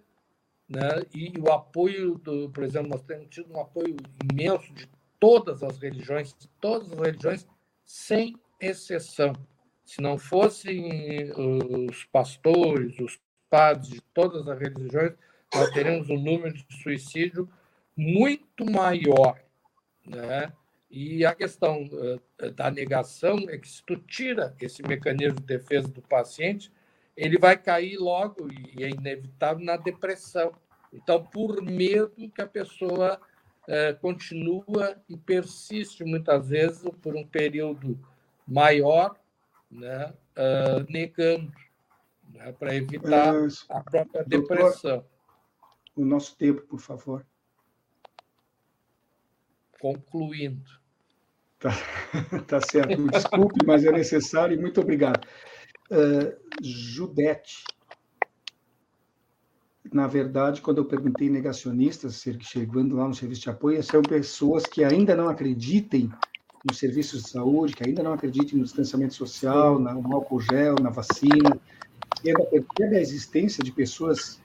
né? e o apoio, do, por exemplo, nós temos tido um apoio imenso de todas as religiões, todas as religiões, sem exceção. Se não fossem os pastores, os padres de todas as religiões, nós teremos um número de suicídio muito maior. Né? E a questão uh, da negação é que se tu tira esse mecanismo de defesa do paciente, ele vai cair logo, e é inevitável, na depressão. Então, por medo que a pessoa é, continua e persiste muitas vezes por um período maior, né, uh, negando, né, para evitar é, a própria doutor, depressão. O nosso tempo, por favor. Concluindo. Tá, tá certo. Desculpe, mas é necessário e muito obrigado. Uh, Judete, na verdade, quando eu perguntei negacionistas, chegando lá no serviço de apoio, são pessoas que ainda não acreditem nos serviços de saúde, que ainda não acreditem no distanciamento social, no álcool gel, na vacina, percebe a existência de pessoas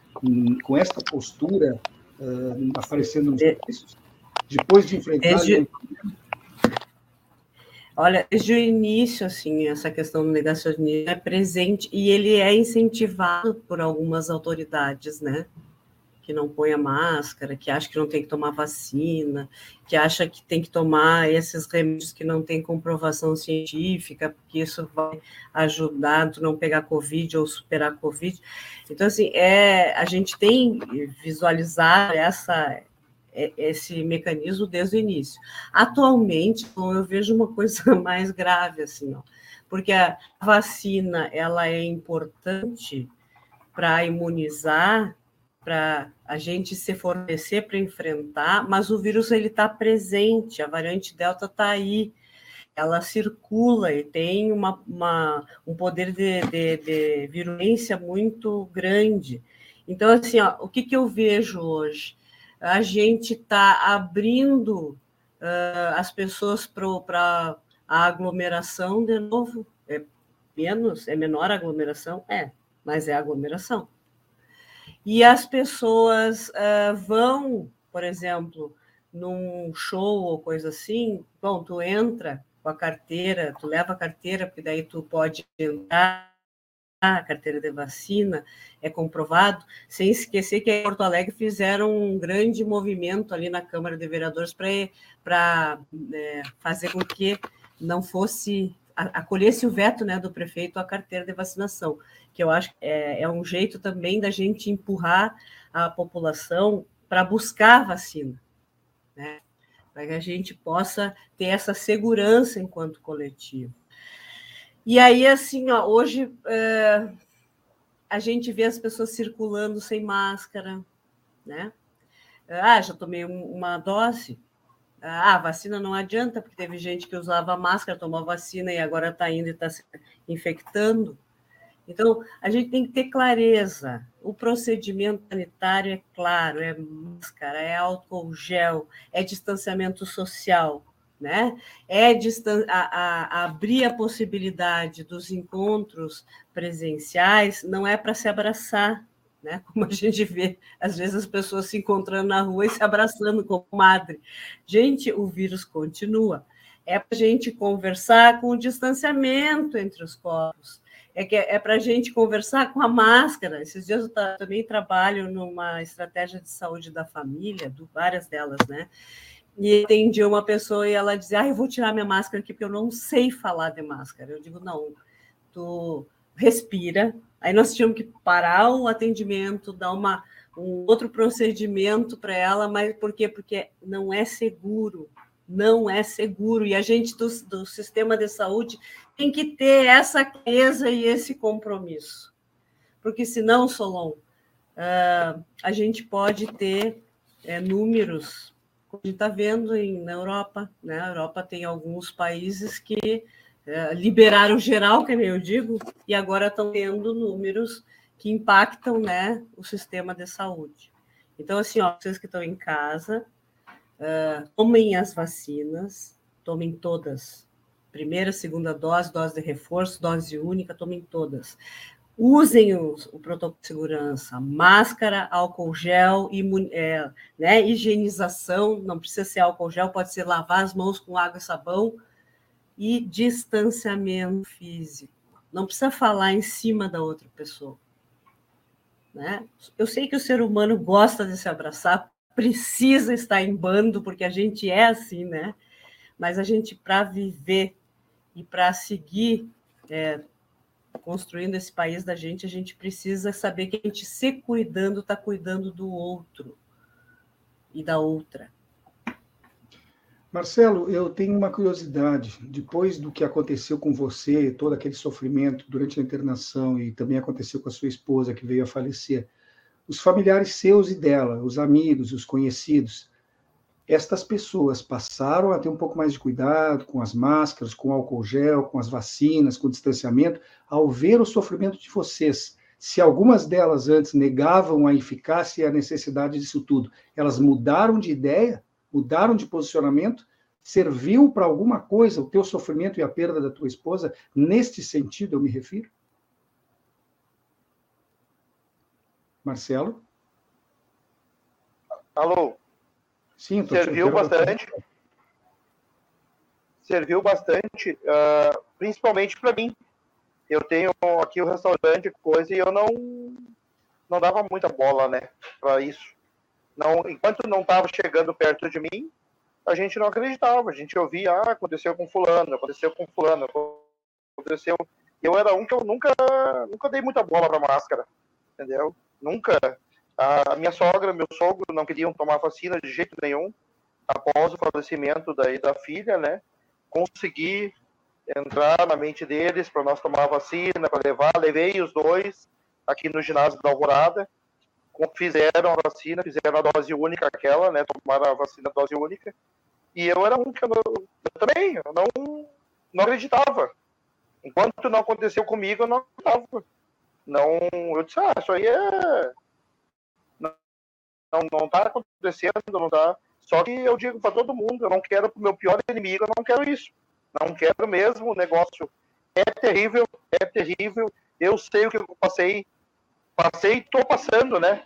com, esta postura uh, aparecendo nos serviços, depois de enfrentar... Desde... Olha, desde o início, assim, essa questão do negacionismo é presente e ele é incentivado por algumas autoridades, né? Que não põe a máscara, que acha que não tem que tomar vacina, que acha que tem que tomar esses remédios que não tem comprovação científica, porque isso vai ajudar a não pegar Covid ou superar Covid. Então, assim, é, a gente tem visualizar essa é, esse mecanismo desde o início. Atualmente, eu vejo uma coisa mais grave assim, ó, porque a vacina ela é importante para imunizar, para a gente se fornecer para enfrentar, mas o vírus ele está presente, a variante delta está aí, ela circula e tem uma, uma um poder de, de, de virulência muito grande. Então, assim, ó, o que, que eu vejo hoje? a gente está abrindo uh, as pessoas para a aglomeração de novo. É menos, é menor a aglomeração? É, mas é aglomeração. E as pessoas uh, vão, por exemplo, num show ou coisa assim, bom, tu entra com a carteira, tu leva a carteira, porque daí tu pode entrar a carteira de vacina, é comprovado, sem esquecer que em Porto Alegre fizeram um grande movimento ali na Câmara de Vereadores para é, fazer com que não fosse acolhesse o veto né, do prefeito à carteira de vacinação, que eu acho que é, é um jeito também da gente empurrar a população para buscar vacina, né, para que a gente possa ter essa segurança enquanto coletivo. E aí, assim, ó, hoje é, a gente vê as pessoas circulando sem máscara, né? Ah, já tomei uma dose. Ah, vacina não adianta, porque teve gente que usava máscara, tomou vacina e agora está indo e está se infectando. Então, a gente tem que ter clareza. O procedimento sanitário é claro, é máscara, é álcool gel, é distanciamento social né? É a, a, abrir a possibilidade dos encontros presenciais, não é para se abraçar, né? Como a gente vê, às vezes as pessoas se encontrando na rua e se abraçando como madre. Gente, o vírus continua. É para a gente conversar com o distanciamento entre os corpos. É, que é, é para a gente conversar com a máscara. Esses dias eu também trabalho numa estratégia de saúde da família, do, várias delas, né? E atendi uma pessoa e ela dizia: ah, eu vou tirar minha máscara aqui porque eu não sei falar de máscara. Eu digo: não, tu respira. Aí nós tínhamos que parar o atendimento, dar uma, um outro procedimento para ela, mas por quê? Porque não é seguro, não é seguro. E a gente do, do sistema de saúde tem que ter essa clareza e esse compromisso. Porque senão, Solon, uh, a gente pode ter é, números a gente está vendo em, na Europa, né? A Europa tem alguns países que é, liberaram geral, que eu digo, e agora estão tendo números que impactam né, o sistema de saúde. Então, assim, ó, vocês que estão em casa, uh, tomem as vacinas, tomem todas. Primeira, segunda dose, dose de reforço, dose única, tomem todas usem o, o, protocolo de segurança, máscara, álcool gel, imun, é, né, higienização, não precisa ser álcool gel, pode ser lavar as mãos com água e sabão, e distanciamento físico. Não precisa falar em cima da outra pessoa. Né? Eu sei que o ser humano gosta de se abraçar, precisa estar em bando, porque a gente é assim, né? Mas a gente, para viver e para seguir é, construindo esse país da gente, a gente precisa saber que a gente se cuidando está cuidando do outro e da outra. Marcelo, eu tenho uma curiosidade. Depois do que aconteceu com você, todo aquele sofrimento durante a internação e também aconteceu com a sua esposa que veio a falecer, os familiares seus e dela, os amigos, os conhecidos, estas pessoas passaram a ter um pouco mais de cuidado com as máscaras, com álcool gel, com as vacinas, com o distanciamento, ao ver o sofrimento de vocês. Se algumas delas antes negavam a eficácia e a necessidade disso tudo, elas mudaram de ideia, mudaram de posicionamento, serviu para alguma coisa o teu sofrimento e a perda da tua esposa? Neste sentido, eu me refiro? Marcelo? Alô? Sim, serviu bastante. Serviu bastante, uh, principalmente para mim. Eu tenho aqui o restaurante, coisa, e eu não não dava muita bola, né, para isso. Não, enquanto não estava chegando perto de mim, a gente não acreditava. A gente ouvia, ah, aconteceu com fulano, aconteceu com fulano, aconteceu. Eu era um que eu nunca, nunca dei muita bola para máscara, entendeu? Nunca a minha sogra, meu sogro não queriam tomar vacina de jeito nenhum. Após o falecimento daí da filha, né? Consegui entrar na mente deles para nós tomar vacina, para levar. Levei os dois aqui no ginásio da Alvorada. Fizeram a vacina, fizeram a dose única, aquela, né? Tomaram a vacina dose única. E eu era um que eu, eu também, eu não, não acreditava. Enquanto não aconteceu comigo, eu não acreditava. Não, eu disse, ah, isso aí é não, não tá acontecendo, não tá. Só que eu digo para todo mundo, eu não quero pro meu pior inimigo, eu não quero isso. Não quero mesmo, o negócio é terrível, é terrível. Eu sei o que eu passei, passei e tô passando, né?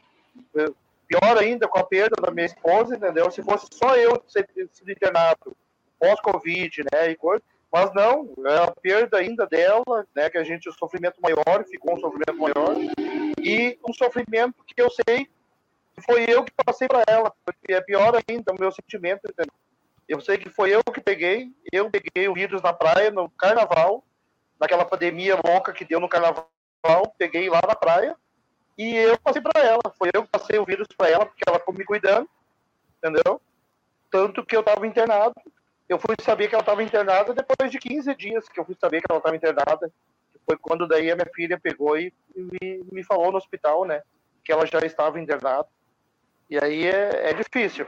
Pior ainda com a perda da minha esposa, entendeu? Se fosse só eu ser internado pós-Covid, né, e coisa, mas não, é a perda ainda dela, né, que a gente, o sofrimento maior, ficou um sofrimento maior, e um sofrimento que eu sei foi eu que passei para ela. É pior ainda o meu sentimento, entendeu? Eu sei que foi eu que peguei, eu peguei o vírus na praia, no carnaval, naquela pandemia louca que deu no carnaval, peguei lá na praia e eu passei para ela. Foi eu que passei o vírus para ela, porque ela ficou me cuidando, entendeu? Tanto que eu estava internado. Eu fui saber que ela estava internada depois de 15 dias que eu fui saber que ela estava internada. Foi quando daí a minha filha pegou e me, me falou no hospital, né? Que ela já estava internada. E aí é, é difícil.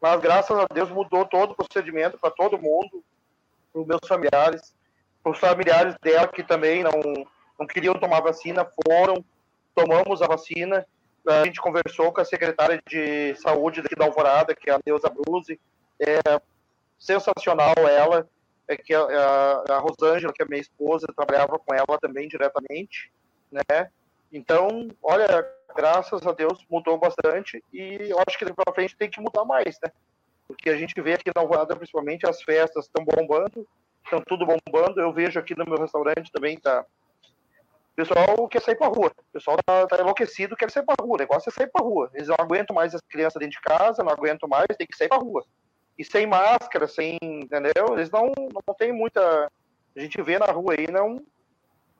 Mas graças a Deus mudou todo o procedimento para todo mundo, para os meus familiares, para os familiares dela que também não, não queriam tomar vacina, foram, tomamos a vacina. A gente conversou com a secretária de saúde daqui da Alvorada, que é a Neuza Bruse. É sensacional ela. É que a, a, a Rosângela, que é minha esposa, trabalhava com ela também diretamente, né? Então, olha, graças a Deus mudou bastante e eu acho que daqui para frente tem que mudar mais, né? Porque a gente vê aqui na Alvorada, principalmente, as festas estão bombando, estão tudo bombando. Eu vejo aqui no meu restaurante também, tá? Pessoal quer sair para rua. O pessoal tá, tá, enlouquecido, quer sair para rua. O negócio é sair para rua. Eles não aguentam mais as crianças dentro de casa, não aguentam mais, tem que sair para rua. E sem máscara, sem, entendeu? Eles não, não tem muita. A gente vê na rua aí, não,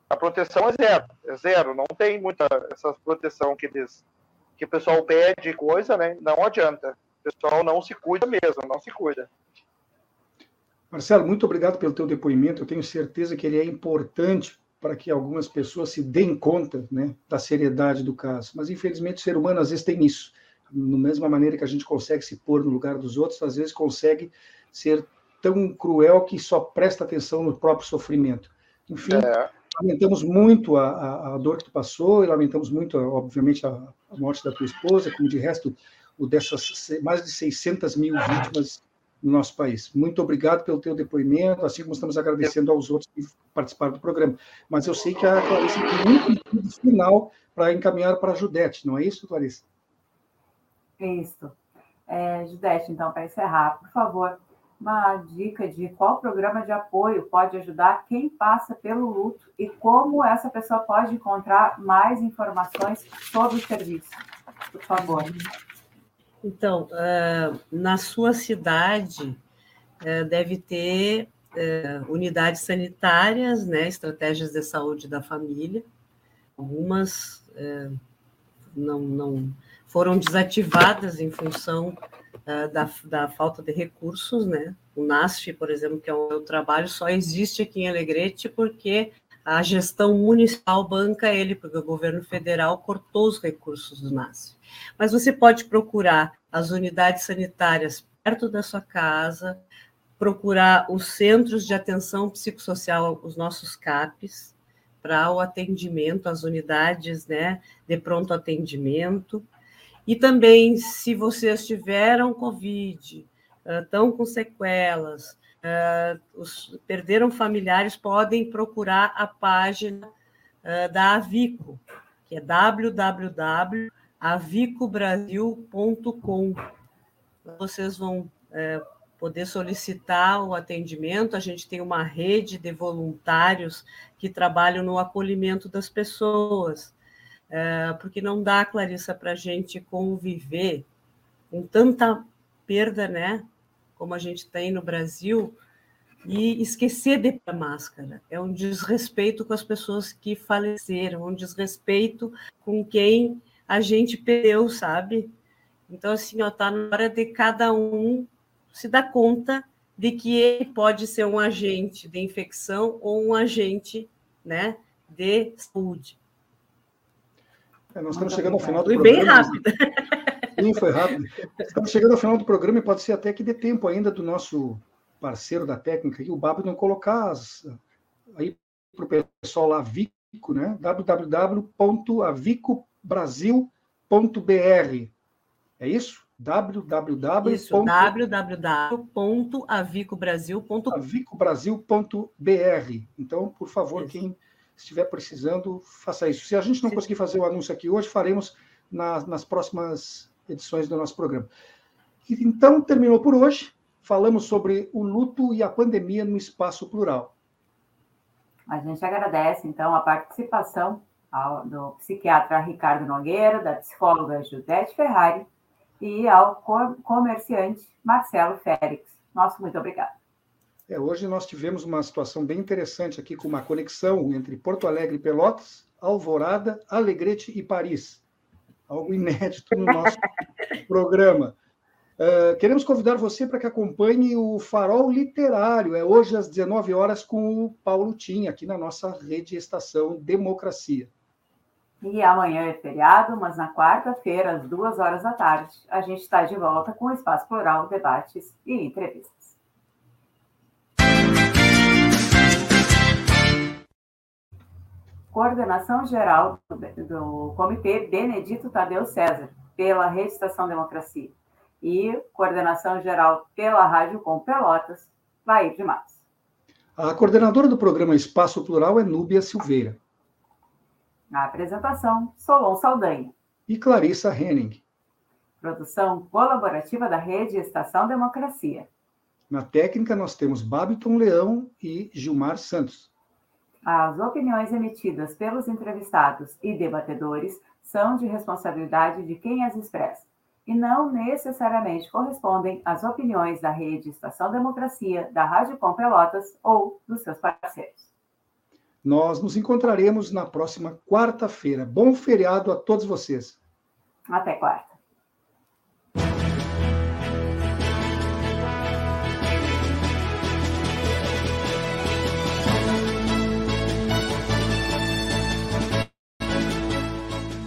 a proteção é zero, é zero, não tem muita essa proteção que eles que o pessoal pede coisa, né? Não adianta. O pessoal não se cuida mesmo, não se cuida. Marcelo, muito obrigado pelo teu depoimento. Eu tenho certeza que ele é importante para que algumas pessoas se deem conta né, da seriedade do caso. Mas, infelizmente, o ser humano às vezes tem isso. Da mesma maneira que a gente consegue se pôr no lugar dos outros, às vezes consegue ser tão cruel que só presta atenção no próprio sofrimento. Enfim, é lamentamos muito a, a, a, dor que tu passou e lamentamos muito, obviamente, a, a, morte da tua esposa, como de resto o dessas mais de 600 mil vítimas no nosso país. Muito obrigado pelo teu depoimento, assim como estamos agradecendo aos outros que participaram do programa. Mas eu sei que a Clarice tem um pedido final para encaminhar para a Judete, não é isso, Clarice? Isso. É, Judete, então, para encerrar, por favor, uma dica de qual programa de apoio pode ajudar quem passa pelo luto e como essa pessoa pode encontrar mais informações sobre o serviço. Por favor. Então, na sua cidade, deve ter unidades sanitárias, né, estratégias de saúde da família. Algumas não, não foram desativadas em função da, da falta de recursos, né? O NASF, por exemplo, que é o meu trabalho, só existe aqui em Alegrete porque a gestão municipal banca ele, porque o governo federal cortou os recursos do NASF. Mas você pode procurar as unidades sanitárias perto da sua casa, procurar os centros de atenção psicossocial, os nossos CAPs, para o atendimento, as unidades né, de pronto atendimento. E também, se vocês tiveram Covid, estão com sequelas, os, perderam familiares, podem procurar a página da Avico, que é www.avicobrasil.com. Vocês vão poder solicitar o atendimento. A gente tem uma rede de voluntários que trabalham no acolhimento das pessoas, é, porque não dá, Clarissa, para a gente conviver com tanta perda, né? Como a gente tem no Brasil, e esquecer de pôr máscara. É um desrespeito com as pessoas que faleceram, um desrespeito com quem a gente perdeu, sabe? Então, assim, ó, tá na hora de cada um se dá conta de que ele pode ser um agente de infecção ou um agente né, de saúde. É, nós estamos chegando ao final do foi programa. bem rápido. Sim, foi rápido. Estamos chegando ao final do programa e pode ser até que dê tempo ainda do nosso parceiro da técnica, o Babylon, colocar as, aí para o pessoal lá, Vico, né? www.avicobrasil.br. É isso? www.avicobrasil.br. Então, por favor, Isso. quem estiver precisando, faça isso. Se a gente não conseguir fazer o anúncio aqui hoje, faremos na, nas próximas edições do nosso programa. Então, terminou por hoje. Falamos sobre o luto e a pandemia no espaço plural. A gente agradece, então, a participação do psiquiatra Ricardo Nogueira, da psicóloga Judete Ferrari e ao comerciante Marcelo Félix. Nosso muito obrigado. É, hoje nós tivemos uma situação bem interessante aqui com uma conexão entre Porto Alegre e Pelotas, Alvorada, Alegrete e Paris. Algo inédito no nosso programa. Uh, queremos convidar você para que acompanhe o Farol Literário. É hoje às 19 horas com o Paulo Tim, aqui na nossa rede Estação Democracia. E amanhã é feriado, mas na quarta-feira, às duas horas da tarde, a gente está de volta com o Espaço Plural, debates e entrevistas. Coordenação Geral do Comitê Benedito Tadeu César, pela Rede Estação Democracia. E Coordenação Geral pela Rádio Com Pelotas, Lair de Matos. A coordenadora do programa Espaço Plural é Núbia Silveira. Na apresentação, Solon Saldanha. E Clarissa Henning. Produção colaborativa da Rede Estação Democracia. Na técnica, nós temos Babiton Leão e Gilmar Santos. As opiniões emitidas pelos entrevistados e debatedores são de responsabilidade de quem as expressa e não necessariamente correspondem às opiniões da Rede Estação Democracia, da Rádio Com Pelotas ou dos seus parceiros. Nós nos encontraremos na próxima quarta-feira. Bom feriado a todos vocês. Até quarta.